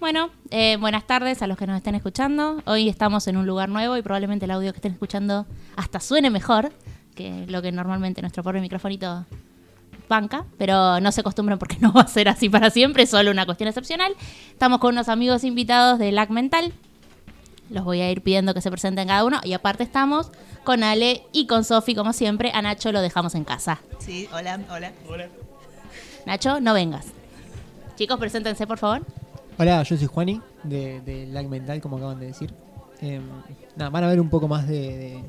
Bueno, eh, buenas tardes a los que nos estén escuchando. Hoy estamos en un lugar nuevo y probablemente el audio que estén escuchando hasta suene mejor que lo que normalmente nuestro pobre microfonito banca, pero no se acostumbren porque no va a ser así para siempre, es solo una cuestión excepcional. Estamos con unos amigos invitados de LAC Mental. Los voy a ir pidiendo que se presenten cada uno. Y aparte estamos con Ale y con Sofi, como siempre. A Nacho lo dejamos en casa. Sí, hola, hola. Hola. Nacho, no vengas. Chicos, preséntense, por favor. Hola, yo soy Juani, de, de Lag Mental, como acaban de decir. Em, nada, van a ver un poco más de, de,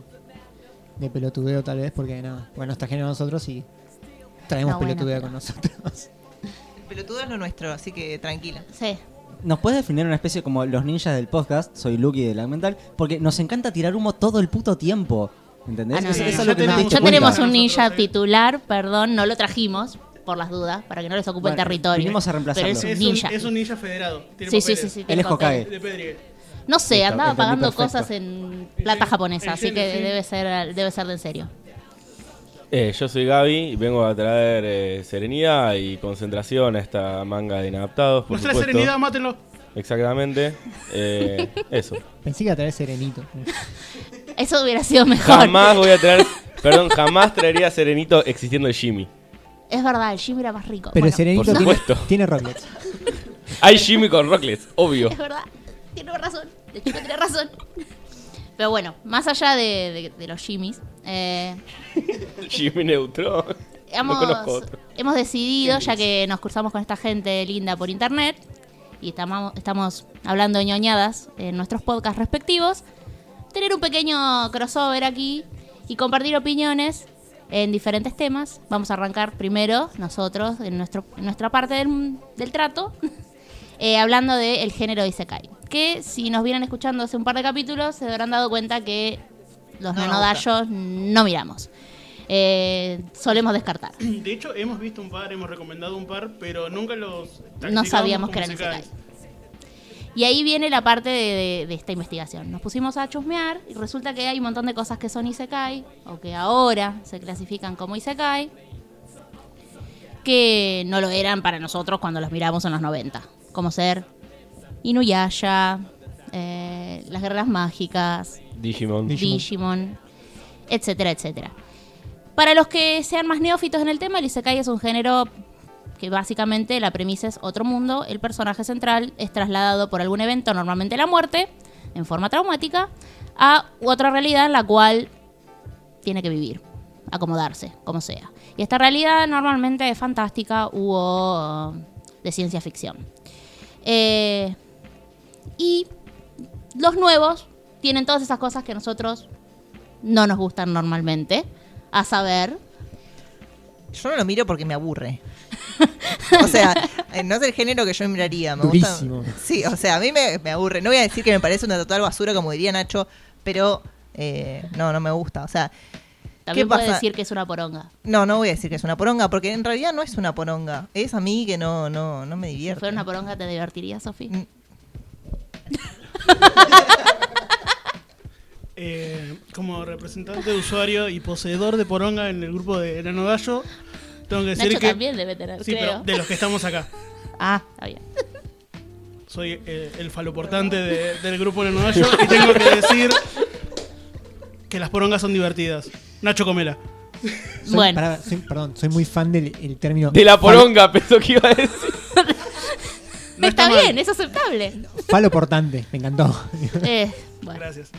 de pelotudeo tal vez, porque nada, bueno, nos trajeron a nosotros y traemos No, bueno, pelotudeo pero- con nosotros. El pelotudo es lo nuestro, así que tranquila. Sí. Nos puedes definir una especie como los ninjas del podcast, soy Lucky de la Mental, porque nos encanta tirar humo todo el puto tiempo. ¿Entendés? Ah, no, Eso- no, eso no. es lo que tenemos- Ya tenemos un ninja eh. titular, perdón, no lo trajimos, por las dudas, para que no les ocupe el territorio. vinimos a reemplazarlo. Pero es un Es ninja. un, es un ninja federado. Tiene Sí, sí, sí, sí. Él es Hokage. papeles. De Pedrigue. No sé, Listo, andaba pagando perfecto. cosas en plata japonesa, así que debe ser, debe ser de en serio. Eh, yo soy Gaby y vengo a traer eh, serenidad y concentración a esta manga de inadaptados. Por Nuestra supuesto. serenidad, mátenlo. Exactamente. Eh, eso. Pensé que iba a traer serenito. Eso hubiera sido mejor. Jamás voy a traer. Perdón, jamás traería serenito existiendo el Jimmy. Es verdad, el Jimmy era más rico. Pero Bueno, serenito por tiene, supuesto. tiene rocklets. Hay Jimmy con Rocklets, obvio. Es verdad, tiene razón. De chico tiene razón. Pero bueno, más allá de, de- de los Jimmys, eh, Jimmy Neutron. hemos, No conozco otro. hemos decidido, ya que nos cruzamos con esta gente linda por internet y estamos, estamos hablando de ñoñadas en nuestros podcasts respectivos, tener un pequeño crossover aquí y compartir opiniones en diferentes temas. Vamos a arrancar primero nosotros, en, nuestro, en nuestra parte del, del trato, eh, hablando del género Isekai. Que si nos vienen escuchando hace un par de capítulos, se habrán dado cuenta que los No nanodayos no miramos. Eh, solemos descartar. De hecho, hemos visto un par, hemos recomendado un par, pero nunca los. No sabíamos que eran. Isekai. Y ahí viene la parte de, de- de esta investigación. Nos pusimos a chusmear y resulta que hay un montón de cosas que son Isekai, o que ahora se clasifican como Isekai, que no lo eran para nosotros cuando los miramos en los 90. Como ser Inuyasha, eh, las guerras mágicas, Digimon. Digimon. Digimon, etcétera, etcétera. Para los que sean más neófitos en el tema, el Isekai es un género que básicamente la premisa es otro mundo, el personaje central es trasladado por algún evento, normalmente la muerte, en forma traumática, a otra realidad en la cual tiene que vivir, acomodarse, como sea. Y esta realidad normalmente es fantástica u de ciencia ficción. Eh, y los nuevos tienen todas esas cosas que nosotros no nos gustan normalmente. A saber, Yo no lo miro porque me aburre. o sea, eh, no es el género que yo miraría. Me Durísimo. Gusta, sí, o sea, a mí me, me aburre. No voy a decir que me parece una total basura, como diría Nacho, pero eh, no, no me gusta. O sea, también ¿Qué puede pasa? decir que es una poronga. no, no voy a decir que es una poronga, porque en realidad no es una poronga. Es a mí que no, no, no me Si divierte. fuera una poronga, ¿te divertiría, Sofi? Mm. Eh, como representante de usuario y poseedor de Poronga en el grupo de Nanodayo, tengo que decir Nacho que. también debe tener, Sí, creo. pero de los que estamos acá. Ah, está bien. Soy eh, el faloportante de- del grupo Nanodayo y tengo que decir que las porongas son divertidas. Nacho Comela. Soy- Bueno. pará, soy- perdón, soy muy fan del el término. De la poronga, pensó que iba a decir. No está, está mal. bien, es aceptable. Falo portante, me encantó. Eh, bueno, Gracias.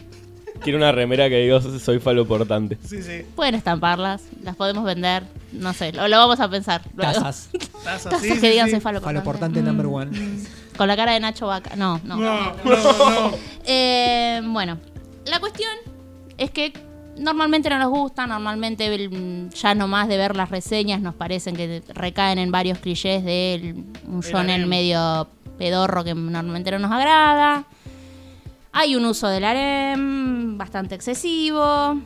Quiero una remera que diga soy faloportante. Sí, sí. pueden estamparlas, las podemos vender, no sé, lo, lo vamos a pensar. luego. Tazas. Tazas, Tazas sí, que sí, digan sí. soy faloportante. Falo portante number one. Con la cara de Nacho Vaca. No, no. No, no, no. Eh, bueno, la cuestión es que normalmente no nos gusta, normalmente el- ya nomás de ver las reseñas nos parecen que recaen en varios clichés de el- un El shonen medio pedorro que normalmente no nos agrada. Hay un uso del harem bastante excesivo.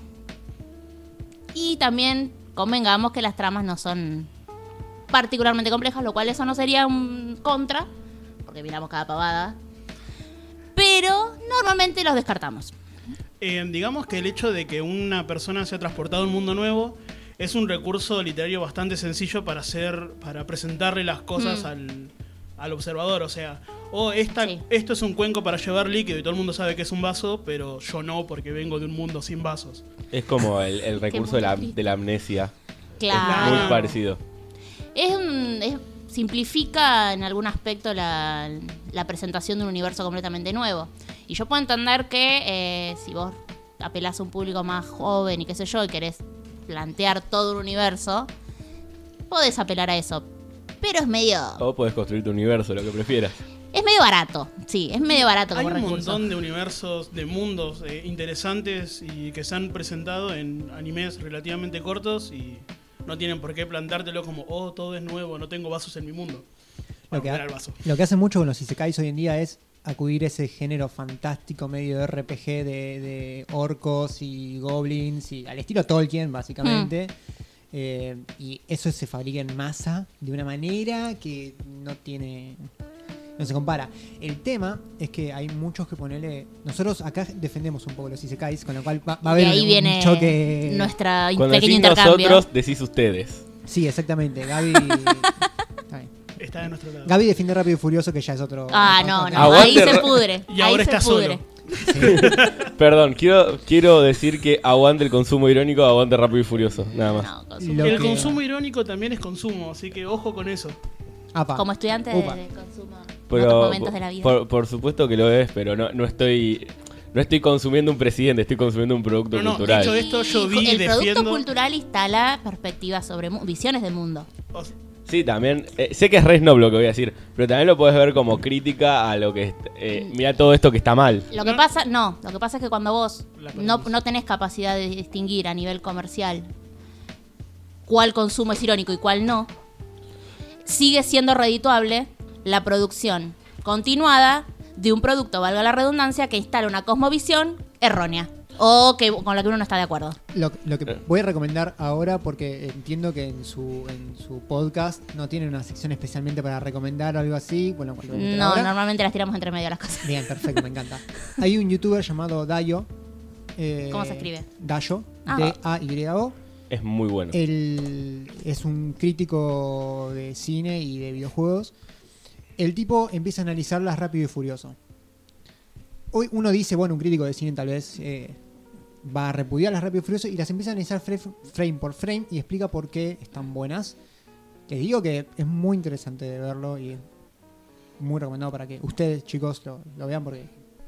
Y también convengamos que las tramas no son particularmente complejas, lo cual eso no sería un contra, porque miramos cada pavada. Pero normalmente los descartamos. Eh, digamos que el hecho de que una persona sea transportada a un mundo nuevo es un recurso literario bastante sencillo para hacer, para presentarle las cosas Mm. al, al observador. O sea, O esta, Sí. esto es un cuenco para llevar líquido y todo el mundo sabe que es un vaso, pero yo no porque vengo de un mundo sin vasos. Es como el, el recurso de la, de la amnesia. Claro. Muy Ah. parecido. Es un- es- simplifica en algún aspecto la, la presentación de un universo completamente nuevo. Y yo puedo entender que eh, si vos apelás a un público más joven y qué sé yo, y querés plantear todo un universo, podés apelar a eso. Pero es medio. O puedes construir tu universo, lo que prefieras. Es medio barato. Sí, es medio barato Hay como un recurso. montón de universos, de mundos eh, interesantes y que se han presentado en animes relativamente cortos y no tienen por qué plantártelo como, oh, todo es nuevo, no tengo vasos en mi mundo. Lo que, ha- lo que hace mucho con los isekais hoy en día es acudir a ese género fantástico medio de RPG de, de orcos y goblins y al estilo Tolkien básicamente. Eh, y eso se fabrica en masa de una manera que no tiene no se compara. El tema es que hay muchos que ponerle nosotros acá defendemos un poco los isekais, con lo cual va, va a y haber ahí un viene choque nuestra Cuando pequeño decís intercambio. nosotros, decís ustedes. Sí, exactamente. Gaby Está bien. Está de nuestro lado. Gaby defiende Rápido y Furioso que ya es otro Ah, otro- no, no. Ahí se pudre. Y ahí ahora se está pudre. solo. Perdón, quiero, quiero decir que aguante el consumo irónico, aguante rápido y furioso. Nada más. No, consumo. El que- consumo irónico también es consumo, así que ojo con eso. Apa. Como estudiante de, consumo Pero, otros momentos de la vida. Por, por supuesto que lo es, pero no, no estoy. No estoy consumiendo un presidente, estoy consumiendo un producto No, no, de cultural. hecho, esto yo vi el producto cultural instala perspectivas sobre visiones del mundo. Sí, también. eh, sé que es re snob lo que voy a decir, pero también lo puedes ver como crítica a lo que. eh, mira todo esto que está mal. Lo que pasa, no, lo que pasa es que cuando vos no, no tenés capacidad de distinguir a nivel comercial cuál consumo es irónico y cuál no, sigue siendo redituable la producción continuada de un producto, valga la redundancia, que instala una cosmovisión errónea o que con la que uno no está de acuerdo. Lo, lo que Eh. voy a recomendar ahora, porque entiendo que en su, en su podcast no tiene una sección especialmente para recomendar o algo así. Bueno, meter No, ahora. normalmente las tiramos entre medio las cosas. Bien, perfecto, me encanta. Hay un youtuber llamado Dayo. eh, ¿Cómo se escribe? Dayo, Ah. D-A-Y-O. Es muy bueno. Él es un crítico de cine y de videojuegos. El tipo empieza a analizarlas rápido y furioso. Hoy uno dice, bueno, un crítico de cine tal vez eh, va a repudiar las rápido y furioso y las empieza a analizar fra- frame por frame y explica por qué están buenas. Te digo que es muy interesante de verlo y muy recomendado para que ustedes, chicos, lo, lo vean porque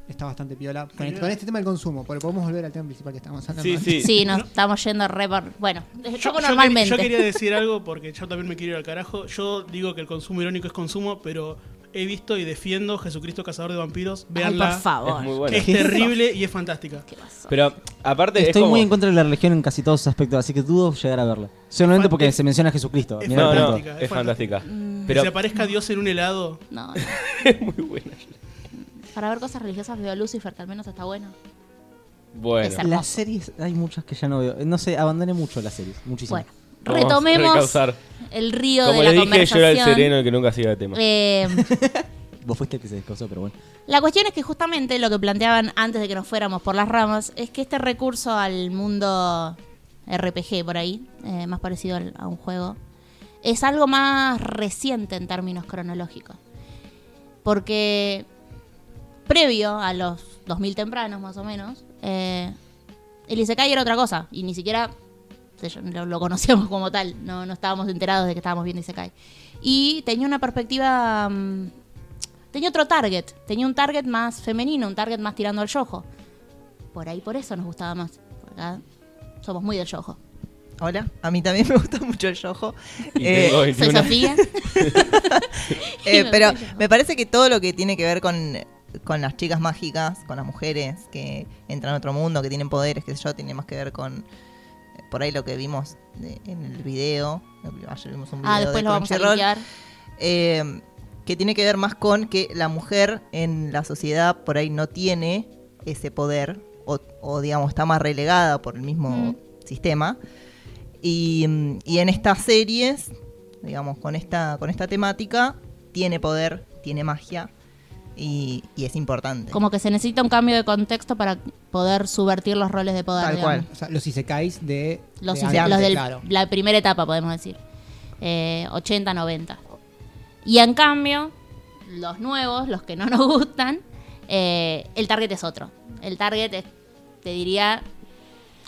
está bastante piola. Con, este- con este tema del consumo, porque podemos volver al tema principal que estábamos hablando. Sí, sí. Sí, nos estamos yendo re por... Bueno, yo, Yo, normalmente. yo quería decir algo porque yo también me quiero ir al carajo. Yo digo que el consumo irónico es consumo, pero he visto y defiendo Jesucristo Cazador de Vampiros. Ay, Veanla. por favor. Es muy es terrible y es fantástica. ¿Qué pasó? Pero aparte es Estoy como- muy en contra de la religión en casi todos sus aspectos, así que dudo llegar a verla. Solamente porque es- se menciona a Jesucristo. es el No, no, punto. fantástica, es es fantástica. Que Pero se aparezca Dios en un helado. No, no. es muy buena. Para ver cosas religiosas veo Lucifer, que al menos está bueno. Bueno. Es hermoso. Las series, hay muchas que ya no veo. No sé, abandoné mucho las series, muchísimo. Bueno, Vamos a retomemos recausar. el río Como de la les dije, yo era el conversación. sereno el que nunca siga de tema. Eh, Vos fuiste el que se descausó, pero bueno. la cuestión es que justamente lo que planteaban antes de que nos fuéramos por las ramas es que este recurso al mundo RPG por ahí, eh, más parecido al- a un juego, es algo más reciente en términos cronológicos. Porque previo a los 2000 tempranos más o menos, eh, el Isekai era otra cosa y ni siquiera lo, lo conocíamos como tal, no, no estábamos enterados de que estábamos viendo Isekai. Y tenía una perspectiva, mm, tenía otro target, tenía un target más femenino, un target más tirando al yojo. Por ahí por eso nos gustaba más. Acá somos muy del yojo. Hola, a mí también me gusta mucho el yojo. Eh, Soy 21. Sofía. Eh, pero me parece que todo lo que tiene que ver con, con las chicas mágicas, con las mujeres que entran a otro mundo, que tienen poderes, que sé yo, tiene más que ver con eh, por ahí lo que vimos de- en el video. Ayer vimos un video Ah, después de lo vamos a limpiar. eh, que tiene que ver más con que la mujer en la sociedad por ahí no tiene ese poder o, o, digamos está más relegada por el mismo Mm. sistema y, mm, y en estas series digamos con esta con esta temática tiene poder tiene magia y, y es importante Como que se necesita un cambio de contexto para poder subvertir los roles de poder. Tal digamos. cual. O sea, los isekais de, Los, de antes, los de claro. la primera etapa, podemos decir. Eh, 80, 90. Y en cambio, los nuevos, los que no nos gustan, eh, el target es otro. El target es, te diría,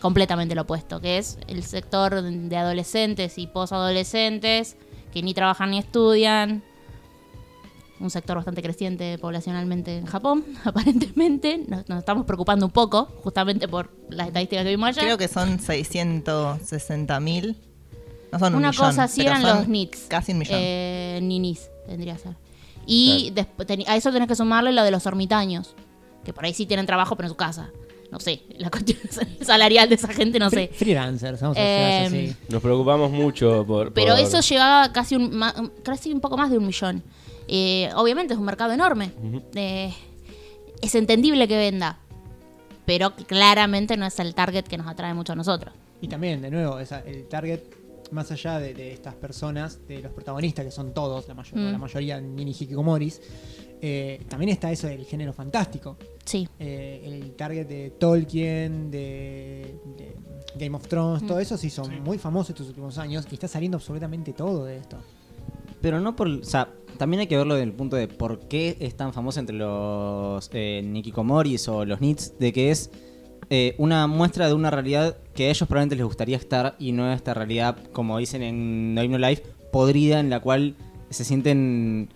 completamente lo opuesto, que es el sector de adolescentes y posadolescentes que ni trabajan ni estudian. Un sector bastante creciente poblacionalmente en Japón, aparentemente. Nos, nos estamos preocupando un poco, justamente por las estadísticas que vimos allá. Creo que son 660 mil. No son un Una millón, cosa así pero eran los NITs. Casi un millón. Eh, ninis, tendría que ser. Y después teni- a eso tenés que sumarle lo de los ermitaños, que por ahí sí tienen trabajo, pero en su casa. No sé, la cuestión salarial de esa gente, no sé. Fre- Freelancers, vamos a Eh, decir así. Nos preocupamos mucho por... Pero por- eso llevaba casi un, ma- casi un poco más de un millón. Eh, obviamente es un mercado enorme. Eh, es entendible que venda, pero claramente no es el target que nos atrae mucho a nosotros. Y también, de nuevo, esa- el target, más allá de, de estas personas, de los protagonistas, que son todos, la, mayor- Mm. la mayoría mini hikikomoris, eh, también está eso del género fantástico. Sí. Eh, el target de Tolkien, de, de Game of Thrones, Mm. todo eso sí son muy famosos estos últimos años y está saliendo absolutamente todo de esto. Pero no por. O sea, también hay que verlo desde el punto de por qué es tan famoso entre los eh, Nikikomoris o los Nits, de que es eh, una muestra de una realidad que a ellos probablemente les gustaría estar y no esta realidad, como dicen en No Hymno Life, podrida en la cual se sienten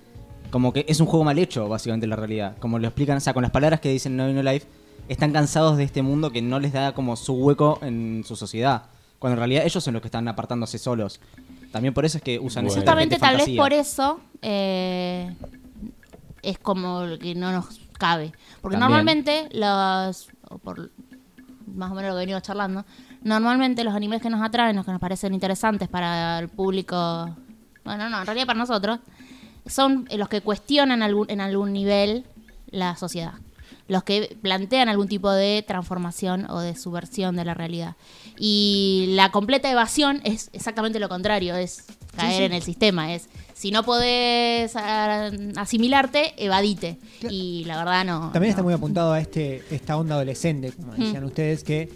como que es un juego mal hecho, básicamente la realidad. Como lo explican, o sea, con las palabras que dicen No Hymno Life, están cansados de este mundo que no les da como su hueco en su sociedad. Cuando en realidad ellos son los que están apartándose solos. También por eso es que usan ese Bueno. Justamente tal vez por eso eh, es como que no nos cabe. Porque También. normalmente los, por más o menos lo que venimos charlando, normalmente los animes que nos atraen, los que nos parecen interesantes para el público, bueno, no, en realidad para nosotros, son los que cuestionan algún, en algún nivel la sociedad. Los que plantean algún tipo de transformación o de subversión de la realidad. Y la completa evasión es exactamente lo contrario, es caer en el sistema, es si no podés ah, asimilarte, evadite. Claro. Y la verdad no. También está muy apuntado a este esta onda adolescente, como Mm. decían ustedes, que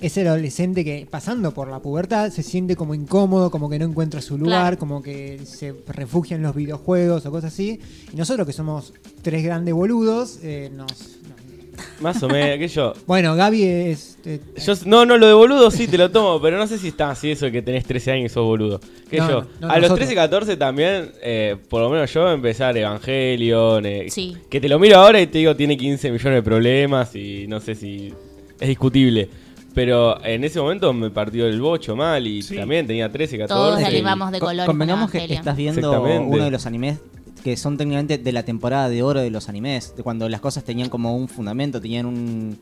es el adolescente que pasando por la pubertad se siente como incómodo, como que no encuentra su lugar, Claro. como que se refugia en los videojuegos o cosas así. Y nosotros que somos tres grandes boludos, eh, nos... Más o menos, que yo... Bueno, Gaby es... eh, Yo, no, no, lo de boludo sí te lo tomo, pero no sé si está así eso de que tenés 13 años y sos boludo. Que No, yo, no, no, a los nosotros. 13, 14 también, eh, por lo menos yo, empezar Evangelion. eh, Sí. Que te lo miro ahora y te digo, tiene 15 millones de problemas y no sé si es discutible. Pero en ese momento me partió el bocho mal y Sí. también tenía 13, 14. Todos derivamos de Co- color. Convengamos que estás viendo Exactamente. uno de los animes que son técnicamente de la temporada de oro de los animes, de cuando las cosas tenían como un fundamento, tenían un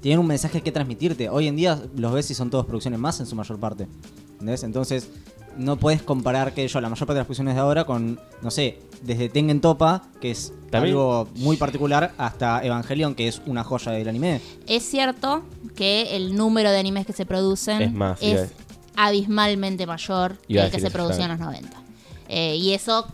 tenían un mensaje que transmitirte. Hoy en día los ves y son todas producciones más en su mayor parte. ¿Entendés? Entonces, no puedes comparar que yo la mayor parte de las producciones de ahora con, no sé, desde Tengen Topa, que es También- algo muy particular, hasta Evangelion, que es una joya del anime. Es cierto que el número de animes que se producen Es más, abismalmente mayor que el que se producía en los 90. Eh, y eso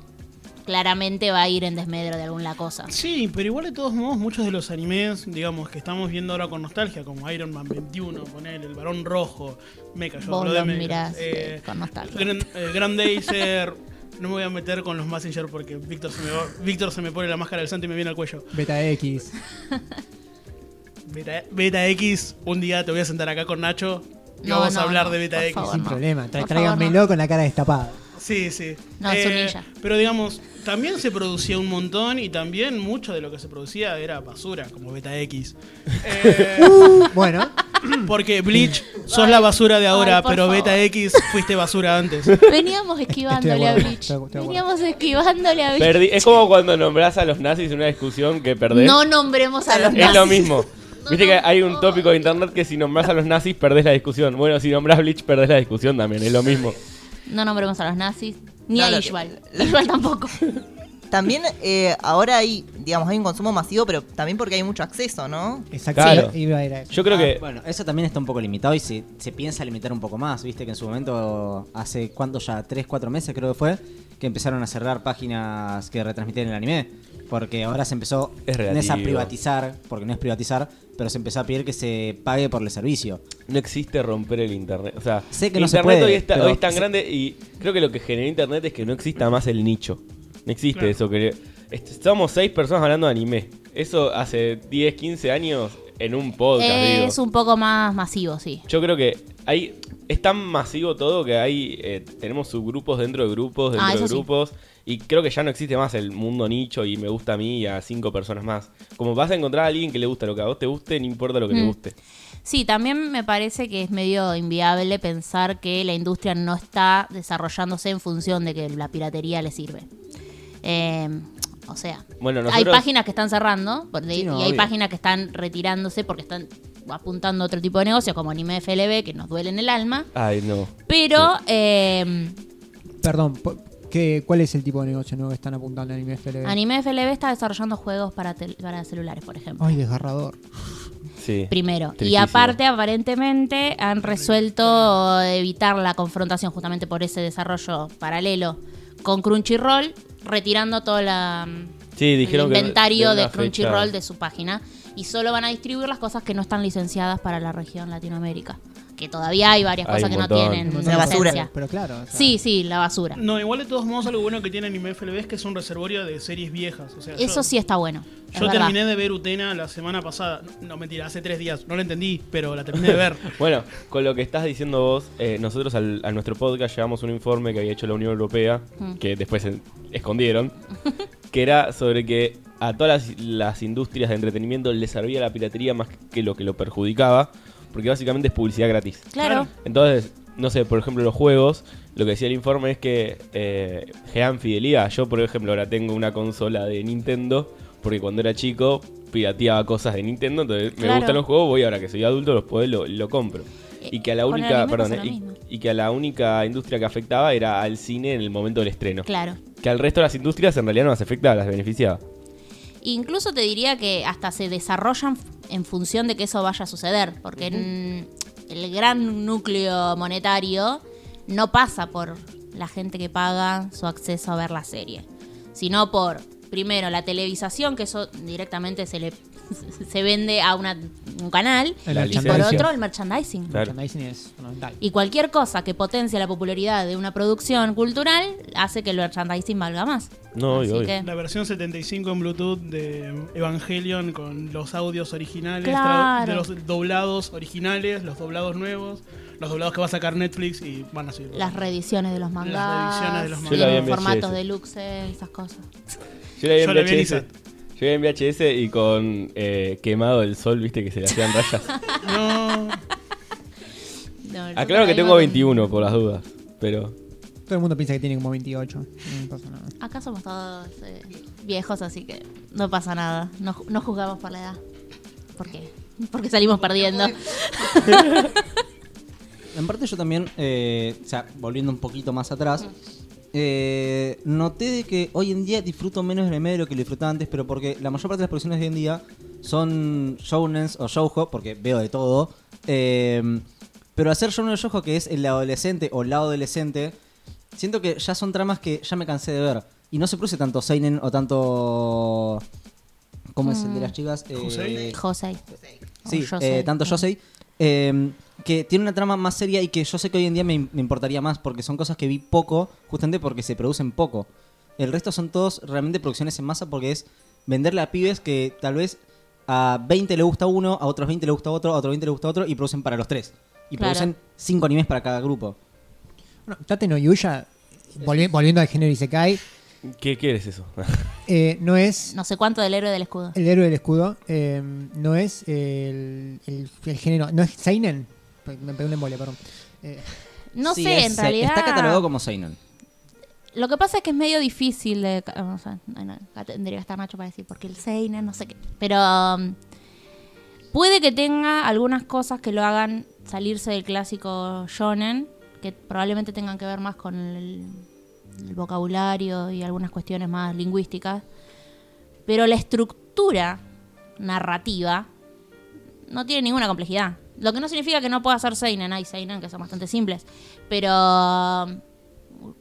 claramente va a ir en desmedro de alguna cosa. Sí, pero igual de todos modos, muchos de los animes, digamos, que estamos viendo ahora con nostalgia, como Iron Man 21, poner el varón rojo, Mecha, yo hablo de Mecha. mirás Eh, eh, con nostalgia. Grand, eh, Grandazer, no me voy a meter con los Messenger porque Víctor se me, va- Víctor se me pone la máscara del santo y me viene al cuello. Beta X. Beta, Beta X, un día te voy a sentar acá con Nacho y No, vamos no, a hablar no, de Beta X. favor. Sin no. problema. Tra- tráiganmelo no. con la cara destapada. Sí, sí. No, es un ninja. Pero digamos, también se producía un montón y también mucho de lo que se producía era basura, como Beta X. Eh, Bueno, porque Bleach, sos la basura de ahora, ay, pero favor. Beta X fuiste basura antes. Veníamos esquivándole a Bleach. estoy. Veníamos esquivándole a Bleach. Perdí- es como cuando nombrás a los nazis en una discusión que perdés. No nombremos a los es nazis. lo mismo. Viste que hay un tópico de internet que si nombrás a los nazis perdés la discusión. Bueno, si nombrás Bleach perdés la discusión también, es lo mismo. No nombremos a los nazis. Ni No, a lo- Ishbal. Ishbal tampoco. También eh, ahora hay, digamos, hay un consumo masivo, pero también porque hay mucho acceso, ¿no? exacto. Claro. Iba a ir a eso. Yo creo que Bueno, eso también está un poco limitado y se, se piensa limitar un poco más. Viste que en su momento, hace cuánto ya, 3, 4 meses creo que fue, que empezaron a cerrar páginas que retransmitían el anime. Porque ahora se empezó, Es a privatizar, porque no es privatizar, pero se empezó a pedir que se pague por el servicio. no existe romper el internet. O sea, Sé que no se internet puede, hoy, está- pero- hoy es tan grande y creo que lo que genera internet es que no exista más el nicho. No existe Claro. eso que est- Estamos seis personas hablando de anime. Eso hace 10, 15 años en un podcast, digo. es un poco más masivo, sí. Yo creo que hay es tan masivo todo que hay eh, tenemos subgrupos dentro de grupos, dentro Ah, de sí. grupos. Y creo que ya no existe más el mundo nicho y me gusta a mí y a cinco personas más. Como vas a encontrar a alguien que le gusta lo que a vos te guste, no importa lo que le Mm. guste. Sí, también me parece que es medio inviable pensar que la industria no está desarrollándose en función de que la piratería le sirve. Eh, o sea, Bueno, hay páginas que están cerrando por- Sí, no, y hay obvio. páginas que están retirándose porque están apuntando a otro tipo de negocios como Anime FLB que nos duele en el alma. Ay, no. Pero eh, Perdón, ¿qué, ¿cuál es el tipo de negocio nuevo que están apuntando en Anime FLB? Anime FLB está desarrollando juegos para, tel- para celulares, por ejemplo. Ay, desgarrador. Sí. Primero. Y aparte, aparentemente, han resuelto evitar la confrontación justamente por ese desarrollo paralelo con Crunchyroll, retirando todo la, Sí, dijeron el que inventario de Crunchyroll fecha- de su página. Y solo van a distribuir las cosas que no están licenciadas para la región Latinoamérica. Que todavía hay varias Hay cosas que no tienen La basura. Pero claro. o sea, Sí, sí, la basura. No, igual de todos modos algo bueno que tiene Anime FLB es que es un reservorio de series viejas. O sea, yo- Eso sí está bueno. es Yo verdad. terminé de ver Utena la semana pasada. No, mentira, hace tres días. No la entendí, pero la terminé de ver. Bueno, con lo que estás diciendo vos, eh, nosotros al- a nuestro podcast llevamos un informe que había hecho la Unión Europea, Mm. que después se escondieron, que era sobre que a todas las, las industrias de entretenimiento les servía la piratería más que lo que lo perjudicaba, porque básicamente es publicidad gratis. Claro. Entonces, no sé, por ejemplo, los juegos, lo que decía el informe es que eh, generan fidelidad. Yo, por ejemplo, ahora tengo una consola de Nintendo, porque cuando era chico pirateaba cosas de Nintendo, entonces me gustan los juegos, voy ahora que soy adulto, los puedo, lo, lo compro. Y que a la única, perdón, y que a la única industria que afectaba era al cine en el momento del estreno. Claro. Que al resto de las industrias en realidad no las afectaba, las beneficiaba. Incluso te diría que hasta se desarrollan en función de que eso vaya a suceder, porque en el gran núcleo monetario no pasa por la gente que paga su acceso a ver la serie, sino por, primero, la televisación, que eso directamente se le se vende a una- un canal, El y por otro el merchandising. Claro. merchandising es fundamental. Y cualquier cosa que potencie la popularidad de una producción cultural hace que el merchandising valga más. No, Así obvio. que- La versión 75 en Bluetooth de Evangelion con los audios originales, Claro. de los doblados originales, los doblados nuevos, los doblados que va a sacar Netflix y van a ser. Las reediciones de los mangas. reediciones de los Yo la vi en formatos deluxe, esas cosas. Yo la vi en Yo la vi en VHS. ISAT. Yo vi en VHS y con eh, quemado el sol, viste, que se le hacían rayas. No, No, Aclaro que tengo vimos 21 por las dudas, pero... Todo el mundo piensa que tiene como 28. No pasa nada. Acá somos todos eh, viejos, así que no pasa nada. No, no juzgamos por la edad. ¿Por qué? Porque salimos perdiendo. En parte yo también, eh, o sea, volviendo un poquito más atrás, eh, noté de que hoy en día disfruto menos del anime de lo que lo disfrutaba antes, pero porque la mayor parte de las producciones de hoy en día son shounens o shoujo, porque veo de todo, eh, pero hacer shounen o shoujo que es el adolescente o la adolescente, siento que ya son tramas que ya me cansé de ver. Y no se produce tanto seinen o tanto... ¿Cómo es el de las chicas? Eh, Josei. José. Sí, O Yosei. eh, tanto Yosei. Eh, que tiene una trama más seria y que yo sé que hoy en día me, me importaría más porque son cosas que vi poco, justamente porque se producen poco. El resto son todos realmente producciones en masa porque es venderle a pibes que tal vez a 20 le gusta uno, a otros 20 le gusta otro, a otros 20 le gusta otro y producen para los tres. Y Claro. producen 5 animes para cada grupo. Bueno, Tate no Yuya, volvi- volviendo al género Isekai, ¿Qué quieres eso? eh, no es No sé cuánto del héroe del escudo. el héroe del escudo, eh, no es el, el- el género, no es Seinen. Me pegué una embolia, perdón. Eh, No Sí, sé, es- en realidad. Está catalogado como Seinen. Lo que pasa es que es medio difícil de. O sea, bueno, acá tendría que estar Nacho para decir, porque el Seinen, no sé qué. Pero. um, puede que tenga algunas cosas que lo hagan salirse del clásico shonen, que probablemente tengan que ver más con el, el vocabulario y algunas cuestiones más lingüísticas. Pero la estructura narrativa no tiene ninguna complejidad. Lo que no significa que no pueda ser Seinen, hay Seinen que son bastante simples. Pero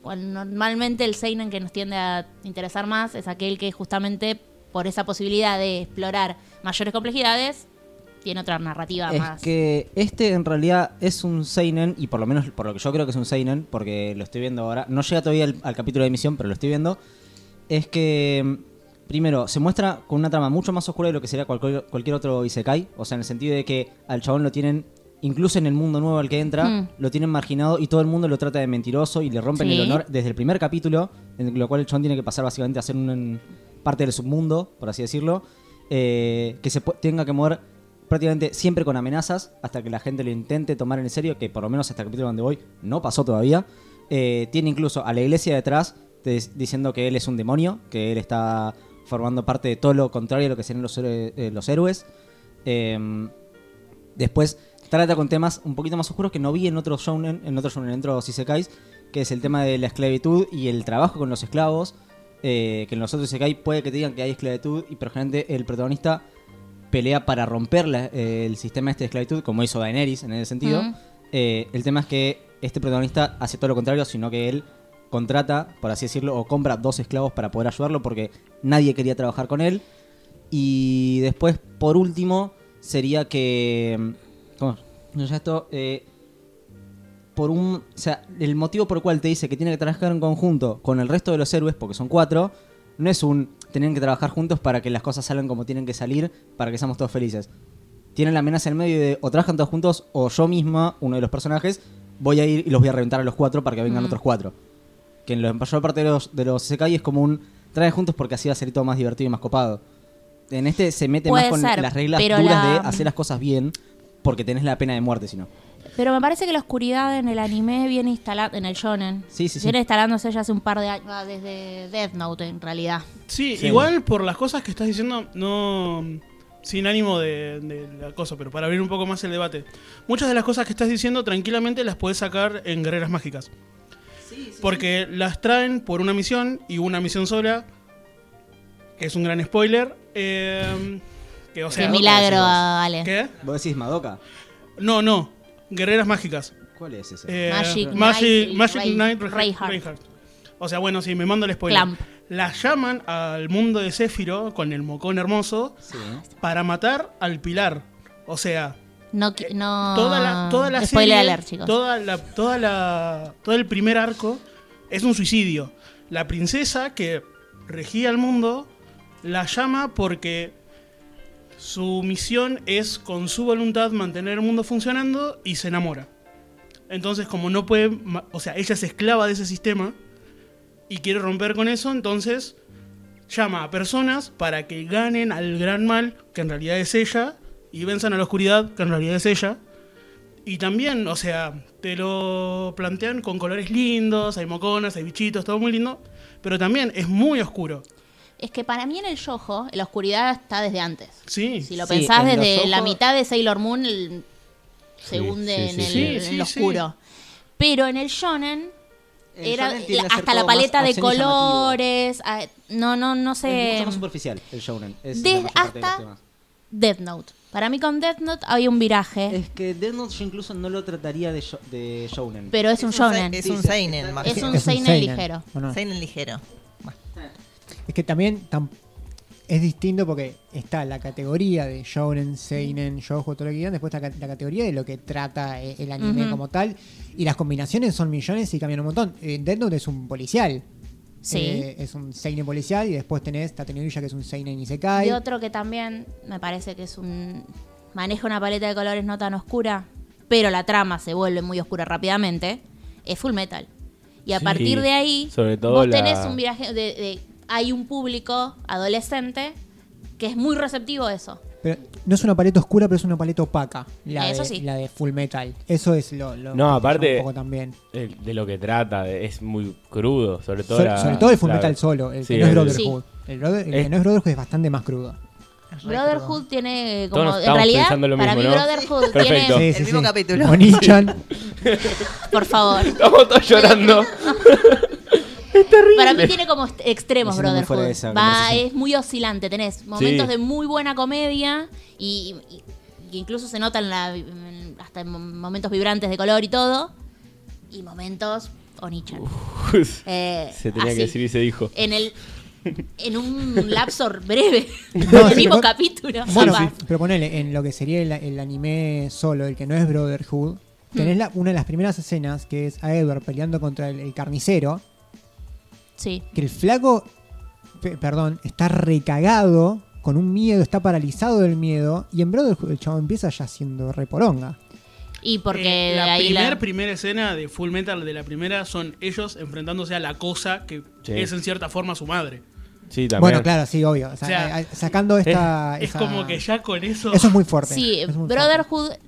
normalmente el Seinen que nos tiende a interesar más es aquel que justamente por esa posibilidad de explorar mayores complejidades tiene otra narrativa Es más. que este en realidad es un Seinen, y por lo menos por lo que yo creo que es un Seinen, porque lo estoy viendo ahora, no llega todavía al, al capítulo de emisión, pero lo estoy viendo, es que mm, primero, se muestra con una trama mucho más oscura de lo que sería cualquier, cualquier otro Isekai. O sea, en el sentido de que al chabón lo tienen, incluso en el mundo nuevo al que entra, Mm. lo tienen marginado y todo el mundo lo trata de mentiroso y le rompen Sí. el honor desde el primer capítulo, en lo cual el chabón tiene que pasar básicamente a ser un, parte del submundo, por así decirlo, eh, que se tenga que mover prácticamente siempre con amenazas hasta que la gente lo intente tomar en serio, que por lo menos hasta el capítulo donde voy no pasó todavía. Eh, tiene incluso a la iglesia detrás te- diciendo que él es un demonio, que él está formando parte de todo lo contrario a lo que serían los, eh, los héroes. Eh, después trata con temas un poquito más oscuros que no vi en otros shounen, en otros shounen, en otros isekais, que es el tema de la esclavitud y el trabajo con los esclavos. eh, que en los otros isekai puede que te digan que hay esclavitud, y pero generalmente el protagonista pelea para romper la- eh, el sistema este de esclavitud, como hizo Daenerys en ese sentido. Mm. Eh, el tema es que este protagonista hace todo lo contrario, sino que él contrata, por así decirlo, o compra dos esclavos para poder ayudarlo porque nadie quería trabajar con él. Y después, por último, sería que... ¿Cómo? No, ya esto... eh, por un... O sea, el motivo por el cual te dice que tiene que trabajar en conjunto con el resto de los héroes, porque son cuatro, no es un... Tienen que trabajar juntos para que las cosas salgan como tienen que salir, para que seamos todos felices. Tienen la amenaza en medio de o trabajan todos juntos o yo misma, uno de los personajes, voy a ir y los voy a reventar a los cuatro para que vengan Mm. otros cuatro. Que en la mayor parte de los, de los Sekai es como un... Traen juntos porque así va a ser todo más divertido y más copado. En este se mete Puede más con ser, las reglas duras la- de hacer las cosas bien porque tenés la pena de muerte, si no. Pero me parece que la oscuridad en el anime viene instalada, en el shonen. Sí, sí, sí. Viene instalándose ya hace un par de años, ah, desde Death Note en realidad. Sí, Sí. igual por las cosas que estás diciendo, no. Sin ánimo de, de la cosa, pero para abrir un poco más el debate. Muchas de las cosas que estás diciendo tranquilamente las puedes sacar en Guerreras Mágicas. Porque las traen por una misión y una misión sola, que es un gran spoiler. eh, que, o sea, Qué milagro, decimos. Ale. ¿Qué? ¿Vos decís Madoka? No, no. Guerreras Mágicas. ¿Cuál es ese? Eh, Magic Magic, Knight, Magic Knight Re- Reinhardt. Reinhardt. O sea, bueno, sí, me mando el spoiler. Clamp. La llaman al mundo de Céfiro con el mocón hermoso Sí. para matar al pilar. O sea, No, no. toda la, toda la Spoiler serie, alert, chicos. toda la, toda la, todo el primer arco es un suicidio. La princesa que regía el mundo la llama porque su misión es con su voluntad mantener el mundo funcionando y se enamora. Entonces, como no puede, o sea, ella es esclava de ese sistema y quiere romper con eso, entonces llama a personas para que ganen al gran mal, que en realidad es ella, y venzan a la oscuridad, que en realidad es ella. Y también, o sea, te lo plantean con colores lindos, hay moconas, hay bichitos, todo muy lindo, pero también es muy oscuro. Es que para mí en el yojo, la oscuridad está desde antes. Sí. Si lo Sí, pensás desde la mitad de Sailor Moon, el- se hunde sí, en, sí, el, sí. en Sí, lo sí, oscuro. Pero en el shonen El era shonen la- hasta la paleta de colores. ah, no, no, no Es sé. mucho más superficial el shounen. Es Des- la mayor parte de los hasta-. Death Note. Para mí con Death Note había un viraje, Es que Death Note yo incluso no lo trataría de, sho- de shounen. pero es un shonen. Es un seinen, Es un Es seinen ligero. seinen ligero. Es que también tam- es distinto porque está la categoría de shounen, seinen, shoujo, todo lo que quieran, después está la categoría de lo que trata eh, el anime como tal, y las combinaciones son millones y cambian un montón. Eh, Death Note es un policial. Sí. Eh, es un seinen policial y después tenés Tatenouilla que es un seinen isekai. Y otro que también me parece que es un. maneja una paleta de colores no tan oscura, pero la trama se vuelve muy oscura rápidamente, es Full Metal. Y a Sí, partir de ahí, sobre todo vos la- tenés un viraje. De, de- hay un público adolescente que es muy receptivo a eso. Pero no es una paleta oscura, pero es una paleta opaca. La, Eso de, sí. la de Full Metal. Eso es lo, lo No, aparte- un poco también. El- de lo que trata, de- es muy crudo, sobre todo So- la- sobre todo el Full la- Metal solo, el Sí, que no es Brotherhood. El, brother- el Es- que no es Brotherhood es bastante más crudo. Brotherhood tiene como. Todos En realidad, lo para mismo, mí, ¿no? Brotherhood Perfecto. tiene. El mismo capítulo. Por favor. Estamos todos llorando. Para mí tiene como extremos Me Brotherhood. fuera de esa Va, conversación. es muy oscilante. Tenés momentos Sí. de muy buena comedia y, y- y incluso se nota en la, en- hasta en mo- momentos vibrantes de color y todo. Y momentos Onichan. Eh, Se tenía así. que decir y se dijo. En el en un lapso breve No, del sí, mismo capítulo. Bueno, capaz. pero ponele, en lo que sería el, el anime solo, el que no es Brotherhood, tenés Hmm. la- una de las primeras escenas que es a Edward peleando contra el, el carnicero, Sí. que el flaco pe- perdón, está recagado, con un miedo, está paralizado del miedo, y en Brotherhood el chavo empieza ya siendo reporonga. Y porque Eh, la ahí primer, la... primera escena de Full Metal de la primera son ellos enfrentándose a la cosa que Sí. es en cierta forma su madre. Sí, también. Bueno, claro, sí, obvio. O sea, O sea, a- a- sacando esta. Es esa- como que ya con eso. Eso es muy fuerte. Sí, eso es muy fuerte.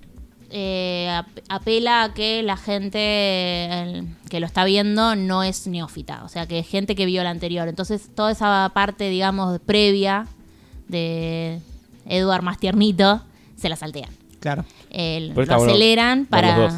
Eh, ap- apela a que la gente que lo está viendo no es neófita, o sea, que es gente que vio la anterior. Entonces, toda esa parte, digamos, previa de Edward más tiernito, se la saltean. Claro. El- lo bueno aceleran los para... dos.